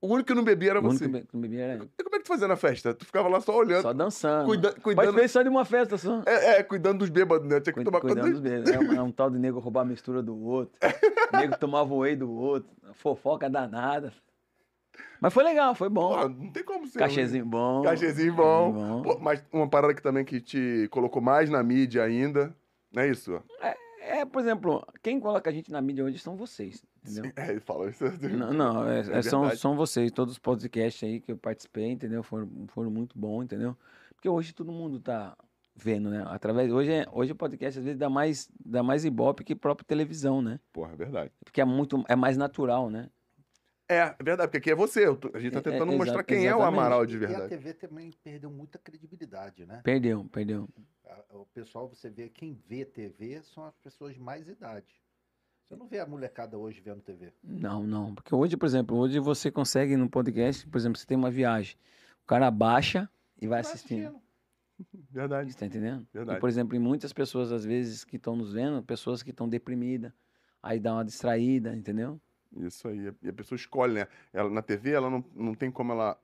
O único que não bebia era o você. O único que não bebia era eu. E como é que tu fazia na festa? Tu ficava lá só olhando. Só dançando. Cuida, cuidando... Mas só de uma festa só. É, é, cuidando dos bêbados, né? Tinha que tomar cuidando conta dos bêbados. É um, é um, tal de nego roubar a mistura do outro. nego tomava o whey do outro. Fofoca danada. Mas foi legal, foi bom. Não tem como ser. Cachezinho bom. Cachezinho bom. bom. Pô, mas uma parada que também que te colocou mais na mídia ainda não é isso? É, é, por exemplo, quem coloca a gente na mídia hoje são vocês, entendeu? É, ele falou isso. Não, não é, é são, são vocês, todos os podcasts aí que eu participei, entendeu? Foram, foram muito bons, entendeu? Porque hoje todo mundo tá vendo, né? Através, hoje, é, hoje o podcast às vezes dá mais, dá mais ibope que própria televisão, né? Porra, é verdade. Porque é muito, é mais natural, né? É, é verdade, porque aqui é você. a gente tá é, tentando é, mostrar quem exatamente. é o Amaral de verdade. E a TV também perdeu muita credibilidade, né? Perdeu, perdeu o pessoal, você vê, quem vê TV são as pessoas de mais idade. Você não vê a molecada hoje vendo TV. Não, não. Porque hoje, por exemplo, hoje você consegue no podcast, por exemplo, você tem uma viagem. O cara baixa e vai, vai assistindo. assistindo. Verdade. Você tá entendendo? Verdade. E, por exemplo, em muitas pessoas, às vezes, que estão nos vendo, pessoas que estão deprimidas, aí dá uma distraída, entendeu? Isso aí. E a pessoa escolhe, né? Ela, na TV, ela não, não tem como ela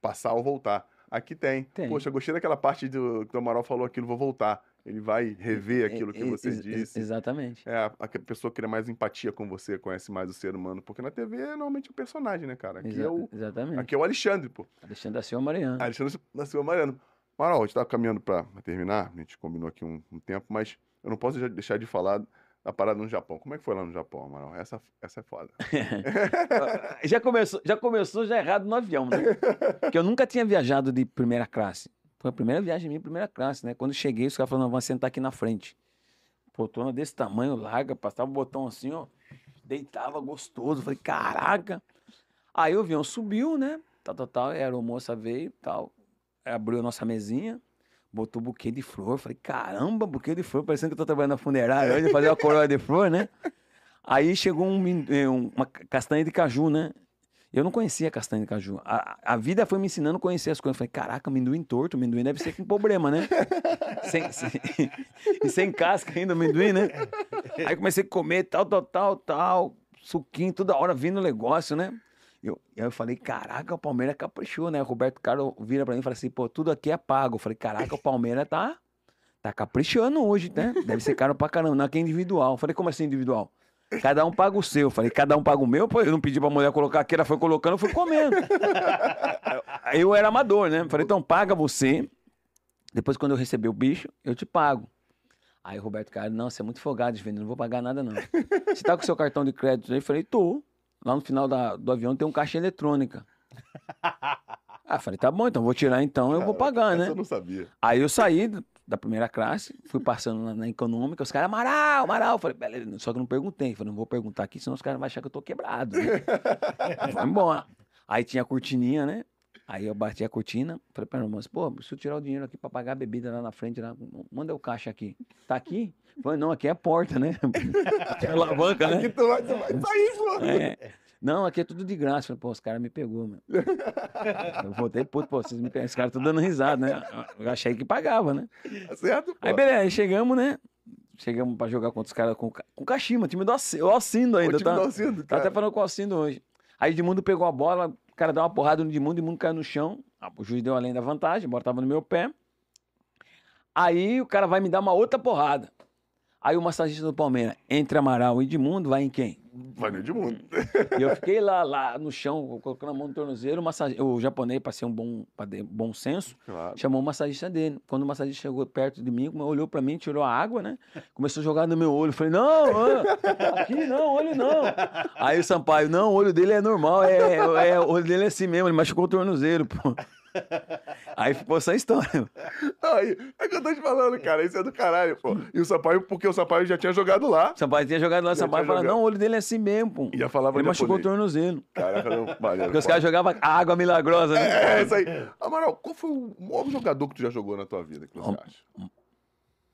passar ou voltar. Aqui tem. tem. Poxa, gostei daquela parte do que o Amaral falou aquilo, vou voltar. Ele vai rever aquilo que você ex disse. Exatamente. É, a, pessoa cria mais empatia com você, conhece mais o ser humano. Porque na TV é normalmente o personagem, né, cara? Aqui, Exa é, o, exatamente. aqui é o Alexandre, pô. Alexandre da Silva Mariano. Alexandre da Silva Mariano. Amaral, a gente tava caminhando para terminar, a gente combinou aqui um, um tempo, mas eu não posso deixar de falar a parada no Japão. Como é que foi lá no Japão, Amaral? Essa, essa é foda. já, começou, já começou já errado no avião, né? Porque eu nunca tinha viajado de primeira classe. Foi a primeira viagem minha, primeira classe, né? Quando cheguei, os caras falaram, vamos sentar aqui na frente. Poltrona desse tamanho, larga, passava o botão assim, ó. Deitava gostoso. Falei, caraca. Aí o avião subiu, né? Tal, tal, tal. A aeromoça veio tal. Abriu a nossa mesinha botou buquê de flor. Falei, caramba, buquê de flor, parecendo que eu tô trabalhando na funerária hoje, fazer uma coroa de flor, né? Aí chegou um, eh, uma castanha de caju, né? Eu não conhecia castanha de caju. A, a vida foi me ensinando a conhecer as coisas. falei, caraca, amendoim torto, amendoim deve ser com problema, né? sem, sem, e sem casca ainda, amendoim, né? Aí comecei a comer tal, tal, tal, tal, suquinho, toda hora vindo o negócio, né? Eu, eu falei, caraca, o Palmeiras caprichou, né? O Roberto Carlos vira pra mim e fala assim, pô, tudo aqui é pago. Eu falei, caraca, o Palmeiras tá, tá caprichando hoje, né? Deve ser caro pra caramba, não é que é individual. Eu falei, como assim individual? Cada um paga o seu. Eu falei, cada um paga o meu, pô, eu não pedi pra mulher colocar aqui, ela foi colocando, eu fui comendo. eu era amador, né? Eu falei, então paga você. Depois, quando eu receber o bicho, eu te pago. Aí o Roberto Carlos, não, você é muito folgado de vender, não vou pagar nada, não. Você tá com seu cartão de crédito aí? Eu falei, tô. Lá no final da, do avião tem um caixa eletrônica. ah, falei, tá bom, então vou tirar então, eu vou pagar, né? Eu não sabia. Aí eu saí da primeira classe, fui passando na, na econômica, os caras, Amaral, Amaral. Falei, beleza, só que eu não perguntei. Falei, não vou perguntar aqui, senão os caras vão achar que eu tô quebrado. Né? Foi embora. Aí tinha a cortininha, né? Aí eu bati a cortina, falei pra irmã, pô, se eu tirar o dinheiro aqui pra pagar a bebida lá na frente, lá, manda o caixa aqui. Tá aqui? Falei, não, aqui é a porta, né? Aqui é a alavanca, né? Aqui tu vai, tu vai sair, pô. É. Não, aqui é tudo de graça. Falei, pô, os caras me pegou, meu. eu voltei, puto, pô, vocês me pegam. Os caras estão dando risada, né? Eu achei que pagava, né? Tá certo, pô. Aí, beleza, aí chegamos, né? Chegamos pra jogar contra os caras com, com Kashima, time do Alcindo ainda, o time tá? Do Alcindo, tá até falando com o Alcindo hoje. Aí Edmundo pegou a bola, o cara deu uma porrada no Edmundo, Edmundo caiu no chão. Ah, o juiz deu além da vantagem, a bola tava no meu pé. Aí o cara vai me dar uma outra porrada. Aí o massagista do Palmeiras, entre Amaral e Edmundo, vai em quem? Vai no Edmundo. E eu fiquei lá, lá no chão, colocando a mão no tornozeiro, o, massagista, o japonês, para ser um bom, bom senso, claro. chamou o massagista dele. Quando o massagista chegou perto de mim, olhou para mim, tirou a água, né? Começou a jogar no meu olho. Falei, não, aqui não, olho não. Aí o Sampaio, não, o olho dele é normal, é, é, o olho dele é assim mesmo, ele machucou o tornozeiro, pô. Aí ficou essa história. Aí, é que eu tô te falando, cara. Isso é do caralho, pô. E o Sampaio, porque o Sampaio já tinha jogado lá. O Sampaio tinha jogado lá, o Sampaio fala, não, o olho dele é assim mesmo, pô. E já falava Ele machucou o tornozelo. Caraca, não, maneiro. Porque os caras jogavam água milagrosa, né? É, é, isso aí. Amaral, qual foi o maior jogador que tu já jogou na tua vida, que você acha?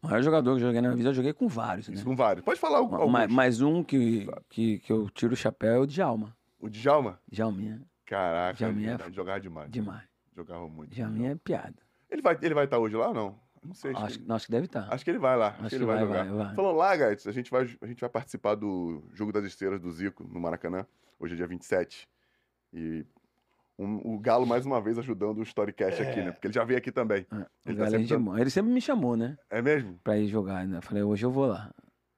O maior jogador que eu joguei na vida, eu joguei com vários, né? Isso, com vários. Pode falar alguns. Mas, mas um que, que, que eu tiro o chapéu é o Djalma. O Djalma? Djalminha. Caraca, Djalminha é... jogava demais. Demais. Jogava muito. Djalminha é piada. Ele vai, ele vai estar hoje lá ou não? Não sei. Acho, que, acho que deve estar. Acho que ele vai lá. Acho, acho que ele vai, vai jogar. Vai, vai. Falando lá, Gates, a gente vai, a gente vai participar do Jogo das Estrelas do Zico no Maracanã. Hoje é dia 27. E um, o Galo, mais uma vez, ajudando o Storycast é. aqui, né? Porque ele já veio aqui também. É. Ele, tá sempre... Dando... ele, sempre me chamou, né? É mesmo? Pra ir jogar. Né? Eu falei, hoje eu vou lá.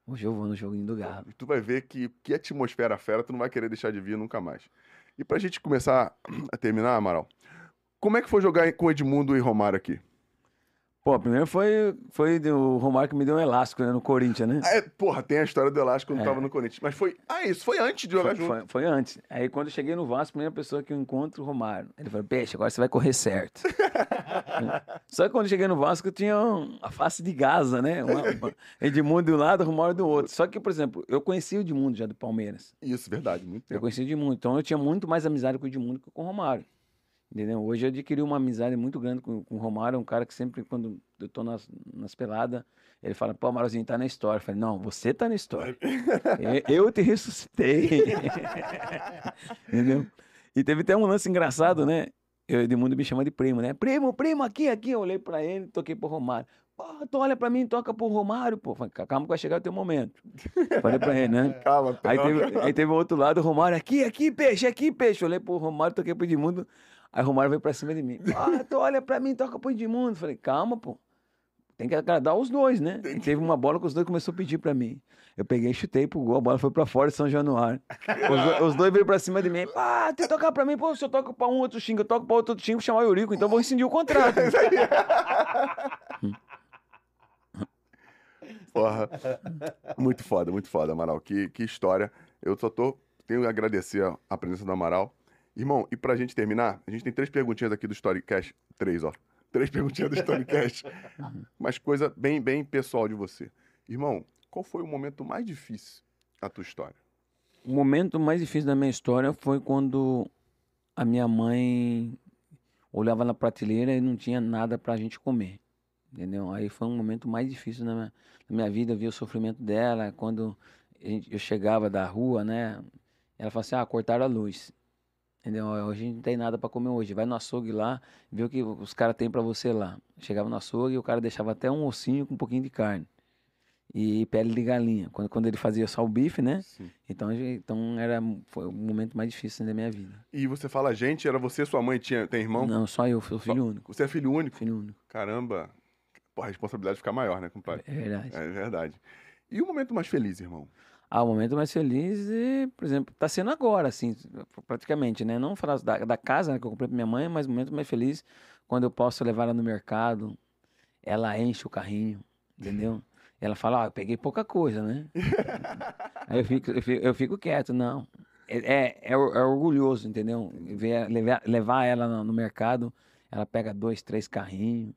Hoje eu vou no joguinho do Galo. E tu vai ver que, que atmosfera fera, tu não vai querer deixar de vir nunca mais. E pra gente começar a terminar, Amaral, como é que foi jogar com Edmundo e Romário aqui? Pô, primeiro foi, foi o Romário que me deu um elástico né, no Corinthians, né? É, porra, tem a história do elástico quando é. tava no Corinthians. Mas foi. Ah, isso foi antes de jogar foi, junto. Foi, foi, antes. Aí quando eu cheguei no Vasco, a primeira pessoa que eu encontro o Romário. Ele falou: Peixe, agora você vai correr certo. Só que quando eu cheguei no Vasco, eu tinha a face de Gaza, né? Uma, Edmundo de um lado, Romário do outro. Só que, por exemplo, eu conhecia o Edmundo já do Palmeiras. Isso, verdade, muito tempo. Eu conhecia o Edmundo. Então eu tinha muito mais amizade com o Edmundo que com o Romário. Entendeu? Hoje eu adquiri uma amizade muito grande com, com o Romário, um cara que sempre, quando eu tô nas, nas peladas, ele fala, pô, Mariozinho, tá na história. Eu falei, não, você tá na história. eu, eu te ressuscitei. Entendeu? E teve até um lance engraçado, né? Eu, Edmundo me chama de primo, né? Primo, primo, aqui, aqui. Eu olhei pra ele, toquei pro Romário. Pô, tu olha pra mim, toca pro Romário, pô. Falei, calma que vai chegar o teu momento. Falei pra ele, né? Calma, aí teve, aí teve o outro lado, o Romário, aqui, aqui, peixe, aqui, peixe. Eu olhei pro Romário, toquei pro Edmundo. Aí o Romário veio pra cima de mim. Ah, tu olha pra mim, toca pro Edmundo. Falei, calma, pô. Tem que agradar os dois, né? E teve uma bola que os dois começaram a pedir pra mim. Eu peguei, chutei pro gol, a bola foi pra fora de São Januário. Os, os dois veio pra cima de mim. Ah, tem que tocar pra mim. Pô, se eu toco pra um, outro xinga, eu toco pra outro, outro xinga, vou chamar o Eurico, então vou rescindir o contrato. Porra. Muito foda, muito foda, Amaral. Que, que história. Eu só tô. Tenho que agradecer a presença do Amaral. Irmão, e pra gente terminar, a gente tem três perguntinhas aqui do Storycast. Três, ó. Três perguntinhas do Storycast. Mas coisa bem, bem pessoal de você. Irmão, qual foi o momento mais difícil da tua história? O momento mais difícil da minha história foi quando a minha mãe olhava na prateleira e não tinha nada pra gente comer. Entendeu? Aí foi um momento mais difícil na minha, na minha vida, ver o sofrimento dela. Quando eu chegava da rua, né? Ela falou assim: ah, cortaram a luz. Entendeu? Hoje a gente não tem nada para comer hoje. Vai no açougue lá, vê o que os caras têm para você lá. Chegava no açougue e o cara deixava até um ossinho com um pouquinho de carne. E pele de galinha. Quando, quando ele fazia só o bife, né? Sim. Então, então era, foi o momento mais difícil da minha vida. E você fala, gente, era você sua mãe tinha, tem irmão? Não, só eu, sou filho só, único. Você é filho único? Filho único. Caramba. Pô, a responsabilidade fica maior, né, compadre? É verdade. É verdade. E o momento mais feliz, irmão? Ah, o momento mais feliz, e, por exemplo, está sendo agora, assim, praticamente, né? Não falar da, da casa né, que eu comprei para minha mãe, mas o momento mais feliz quando eu posso levar ela no mercado, ela enche o carrinho, entendeu? Ela fala, ó, oh, eu peguei pouca coisa, né? Aí eu fico, eu fico, eu fico, quieto, não. É, é, é, é orgulhoso, entendeu? Levar, levar ela no, no mercado, ela pega dois, três carrinhos,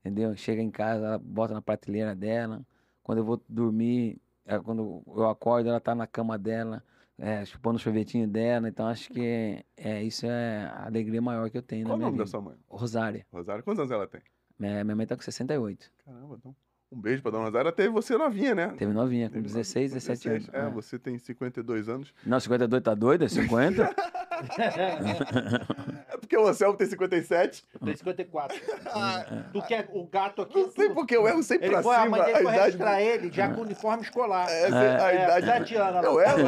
entendeu? Chega em casa, ela bota na prateleira dela. Quando eu vou dormir, é, quando eu acordo, ela tá na cama dela, é, chupando o sorvetinho dela. Então acho que é, isso é a alegria maior que eu tenho Qual vida. O nome da sua mãe? Rosária. Rosária. Quantos anos ela tem? Minha, minha mãe tá com 68. Caramba, então. Um beijo pra dona Rosária. Teve você novinha, né? Teve novinha, com Teve 16, 17 anos. É, é, você tem 52 anos. Não, 52 tá doido? É 50? é porque o Anselmo tem 57. Eu tenho 54. Ah, tu quer o gato aqui? Não sei porque eu erro sempre ele pra foi, cima. A mãe dele foi registrar ele já com uniforme escolar. É, é, a idade. É, 7 anos. Eu erro,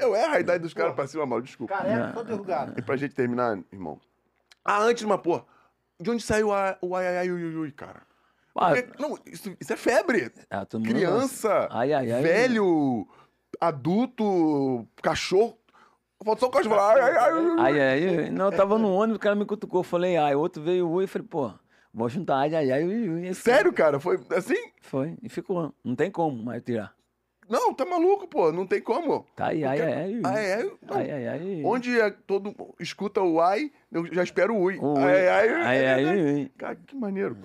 eu erro a idade dos caras pra cima, mal, desculpa. Careca, todo enrugado. E pra gente terminar, irmão. Ah, antes, uma porra. De onde saiu o ai, ai, ai, ui, ui, cara? Porque, não, isso, isso, é febre. Ah, Criança, ai, ai, ai, velho, adulto, cachorro. Falta só o cachorro falar. Ai, ai, ai, ai, ai. Não, eu tava no ônibus, o cara me cutucou. Eu falei, ai, outro veio ui. Eu falei, pô, vou juntar ai, ai, ai, ui. Assim. Sério, cara? Foi assim? Foi. E ficou. Não tem como mais tirar. Não, tá maluco, pô. Não tem como. Tá aí, ai, ai, ai. Ai, ai, ai, ai, ai. Onde é todo escuta o ai, eu já espero o ui. O ai, ai, ai, ai, ai, ai. Cara, que maneiro.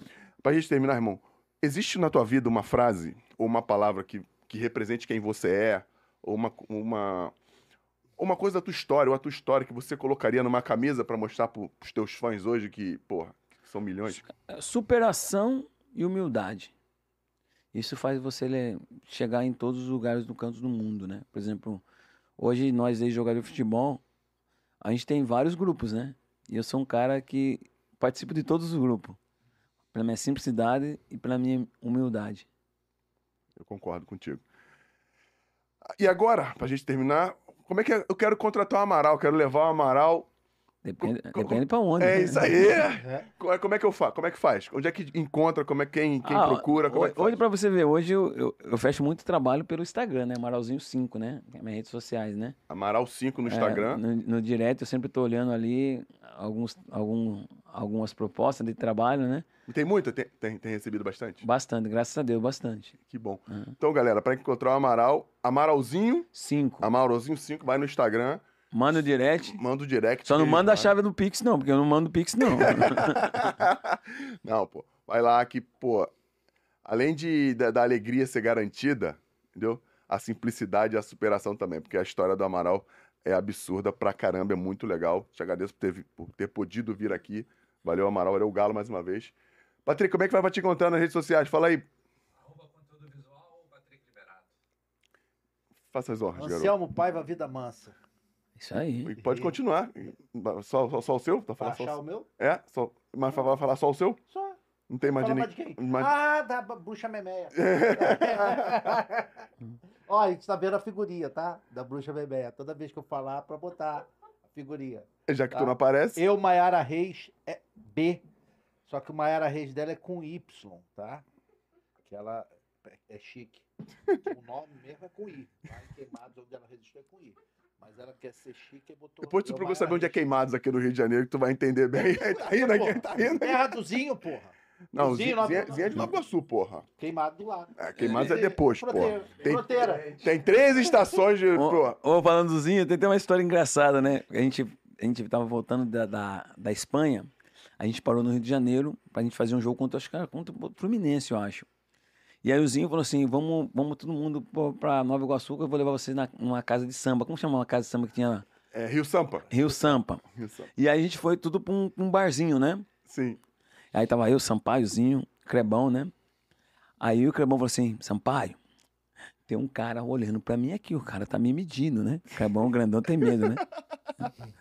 Pra gente terminar, irmão, existe na tua vida uma frase ou uma palavra que, que represente quem você é, ou uma, uma, uma coisa da tua história, ou a tua história que você colocaria numa camisa para mostrar pro, pros teus fãs hoje que, porra, são milhões? Superação e humildade. Isso faz você chegar em todos os lugares do canto do mundo, né? Por exemplo, hoje nós aí jogadores de futebol, a gente tem vários grupos, né? E eu sou um cara que participo de todos os grupos. Pela minha simplicidade e pela minha humildade. Eu concordo contigo. E agora, pra gente terminar, como é que é? eu quero contratar o Amaral? Quero levar o Amaral Depende, depende pra onde. É né? isso aí. É. Como é que eu faço? Como é que faz? Onde é que encontra? Como é quem, quem ah, procura? Como hoje, é hoje pra você ver, hoje eu, eu, eu, fecho muito trabalho pelo Instagram, né? Amaralzinho 5, né? É minhas redes sociais, né? Amaral 5 no Instagram. É, no, no direto eu sempre tô olhando ali alguns, algum, algumas propostas de trabalho, né? E tem muita? Tem, tem, tem, recebido bastante? Bastante, graças a Deus, bastante. Que bom. Uhum. Então, galera, para encontrar o Amaral, Amaralzinho 5. Amaralzinho 5, vai no Instagram. Manda o direct. Manda o direct. Só não manda a chave do Pix, não, porque eu não mando o Pix, não. não, pô. Vai lá que, pô, além de, da, da, alegria ser garantida, entendeu? A simplicidade e a superação também, porque a história do Amaral é absurda pra caramba, é muito legal. Te agradeço por ter, por ter podido vir aqui. Valeu, Amaral, valeu o Galo mais uma vez. Patrick, como é que vai pra te encontrar nas redes sociais? Fala aí. Arroba conteúdo visual, Patrick Liberato. Faça as honras, Anselmo garoto. Paiva Vida Mansa. Isso aí. pode continuar. Só, só, só o seu? Tá falando só o meu? É? Só, mas vai falar só o seu? Só. Não tem mais de ninguém. Ah, da bruxa memeia. Ó, a gente tá vendo a figurinha, tá? Da bruxa memeia. Toda vez que eu falar, pra botar a figurinha. Já que tá? tu não aparece. Eu, Maiara Reis, é B. Só que o Maiara Reis dela é com Y, tá? Que ela é chique. o nome mesmo é com I. Lá em Queimados, onde ela registrou, é com I. Mas ela quer ser chique e botou. Depois tu procura saber onde é Queimados aqui no Rio de Janeiro, que tu vai entender bem. tá rindo aqui, tá rindo. Terra do Zinho, porra. Não, Zinho, Zinho, Zinho é de Nova Iguaçu, porra. Queimado do lado. É, Queimados é, é depois, porra. Tem, tem três estações de. Ô, ô, falando do Zinho, tem, tem uma história engraçada, né? A gente, a gente tava voltando da, da, da Espanha, a gente parou no Rio de Janeiro pra gente fazer um jogo contra, acho que contra o Fluminense, eu acho. E aí o Zinho falou assim: vamos, vamos todo mundo pra Nova Iguaçu, que eu vou levar vocês na, numa casa de samba. Como chama uma casa de samba que tinha lá? É, Rio Sampa. Rio Sampa. Rio Sampa. E aí a gente foi tudo pra um, um barzinho, né? Sim. Aí tava eu, Sampaiozinho, Crebão, né? Aí o Crebão falou assim: Sampaio, tem um cara olhando pra mim aqui, o cara tá me medindo, né? Crebão grandão tem medo, né?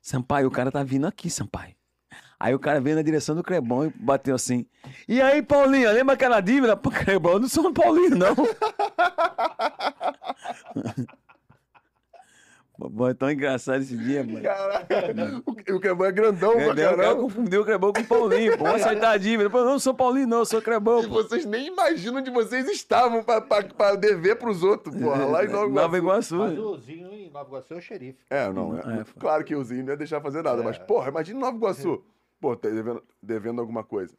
Sampaio, o cara tá vindo aqui, Sampaio. Aí o cara veio na direção do Crebão e bateu assim. E aí, Paulinho, lembra aquela dívida? Pô, Crebão, eu não sou um Paulinho, não. Pô, é tão engraçado esse dia, mano. Caraca, o, Crebão é grandão, é, caramba. O cara confundiu o Crebão com o Paulinho. Pô, vamos aceitar a dívida. Pô, eu não sou Paulinho, não, eu sou Crebão. E vocês nem imaginam onde vocês estavam pra, pra, pra dever pros outros, porra, lá em Nova Iguaçu. Nova Iguaçu. Mas o Zinho em Nova Iguaçu é o xerife. É, não, é, é claro que o Zinho não ia deixar fazer nada, é. mas, porra, imagina Nova Iguaçu. Pô, tá devendo, devendo alguma coisa.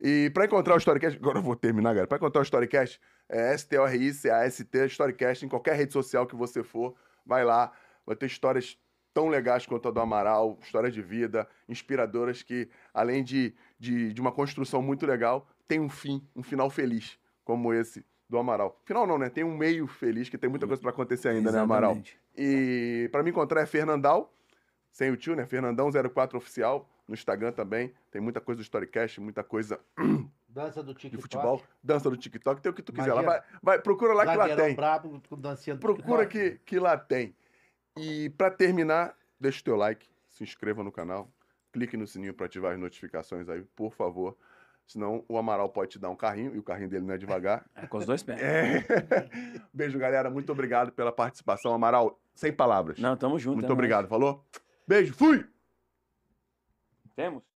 E para encontrar o Storycast, agora eu vou terminar, galera. Para encontrar o Storycast, é S-T-O-R-I-C-A-S-T, Storycast, em qualquer rede social que você for, vai lá. Vai ter histórias tão legais quanto a do Amaral, histórias de vida, inspiradoras que, além de, de, de uma construção muito legal, tem um fim, um final feliz, como esse do Amaral. Final não, né? Tem um meio feliz, que tem muita coisa para acontecer ainda, Exatamente. né, Amaral? E para me encontrar é Fernandal, sem o tio, né? Fernandão04 Oficial no Instagram também. Tem muita coisa do Storycast, muita coisa. Dança do TikTok. De futebol. Dança do TikTok, tem o que tu quiser. Lá, vai, vai, procura lá que lá tem. Brabo, procura que, que lá tem. E para terminar, deixa o teu like, se inscreva no canal, clique no sininho para ativar as notificações aí, por favor. Senão o Amaral pode te dar um carrinho e o carrinho dele não é devagar. É com os dois pés. É. Beijo, galera. Muito obrigado pela participação. Amaral, sem palavras. Não, tamo junto. Muito é obrigado. Falou? Beijo, fui! Temos?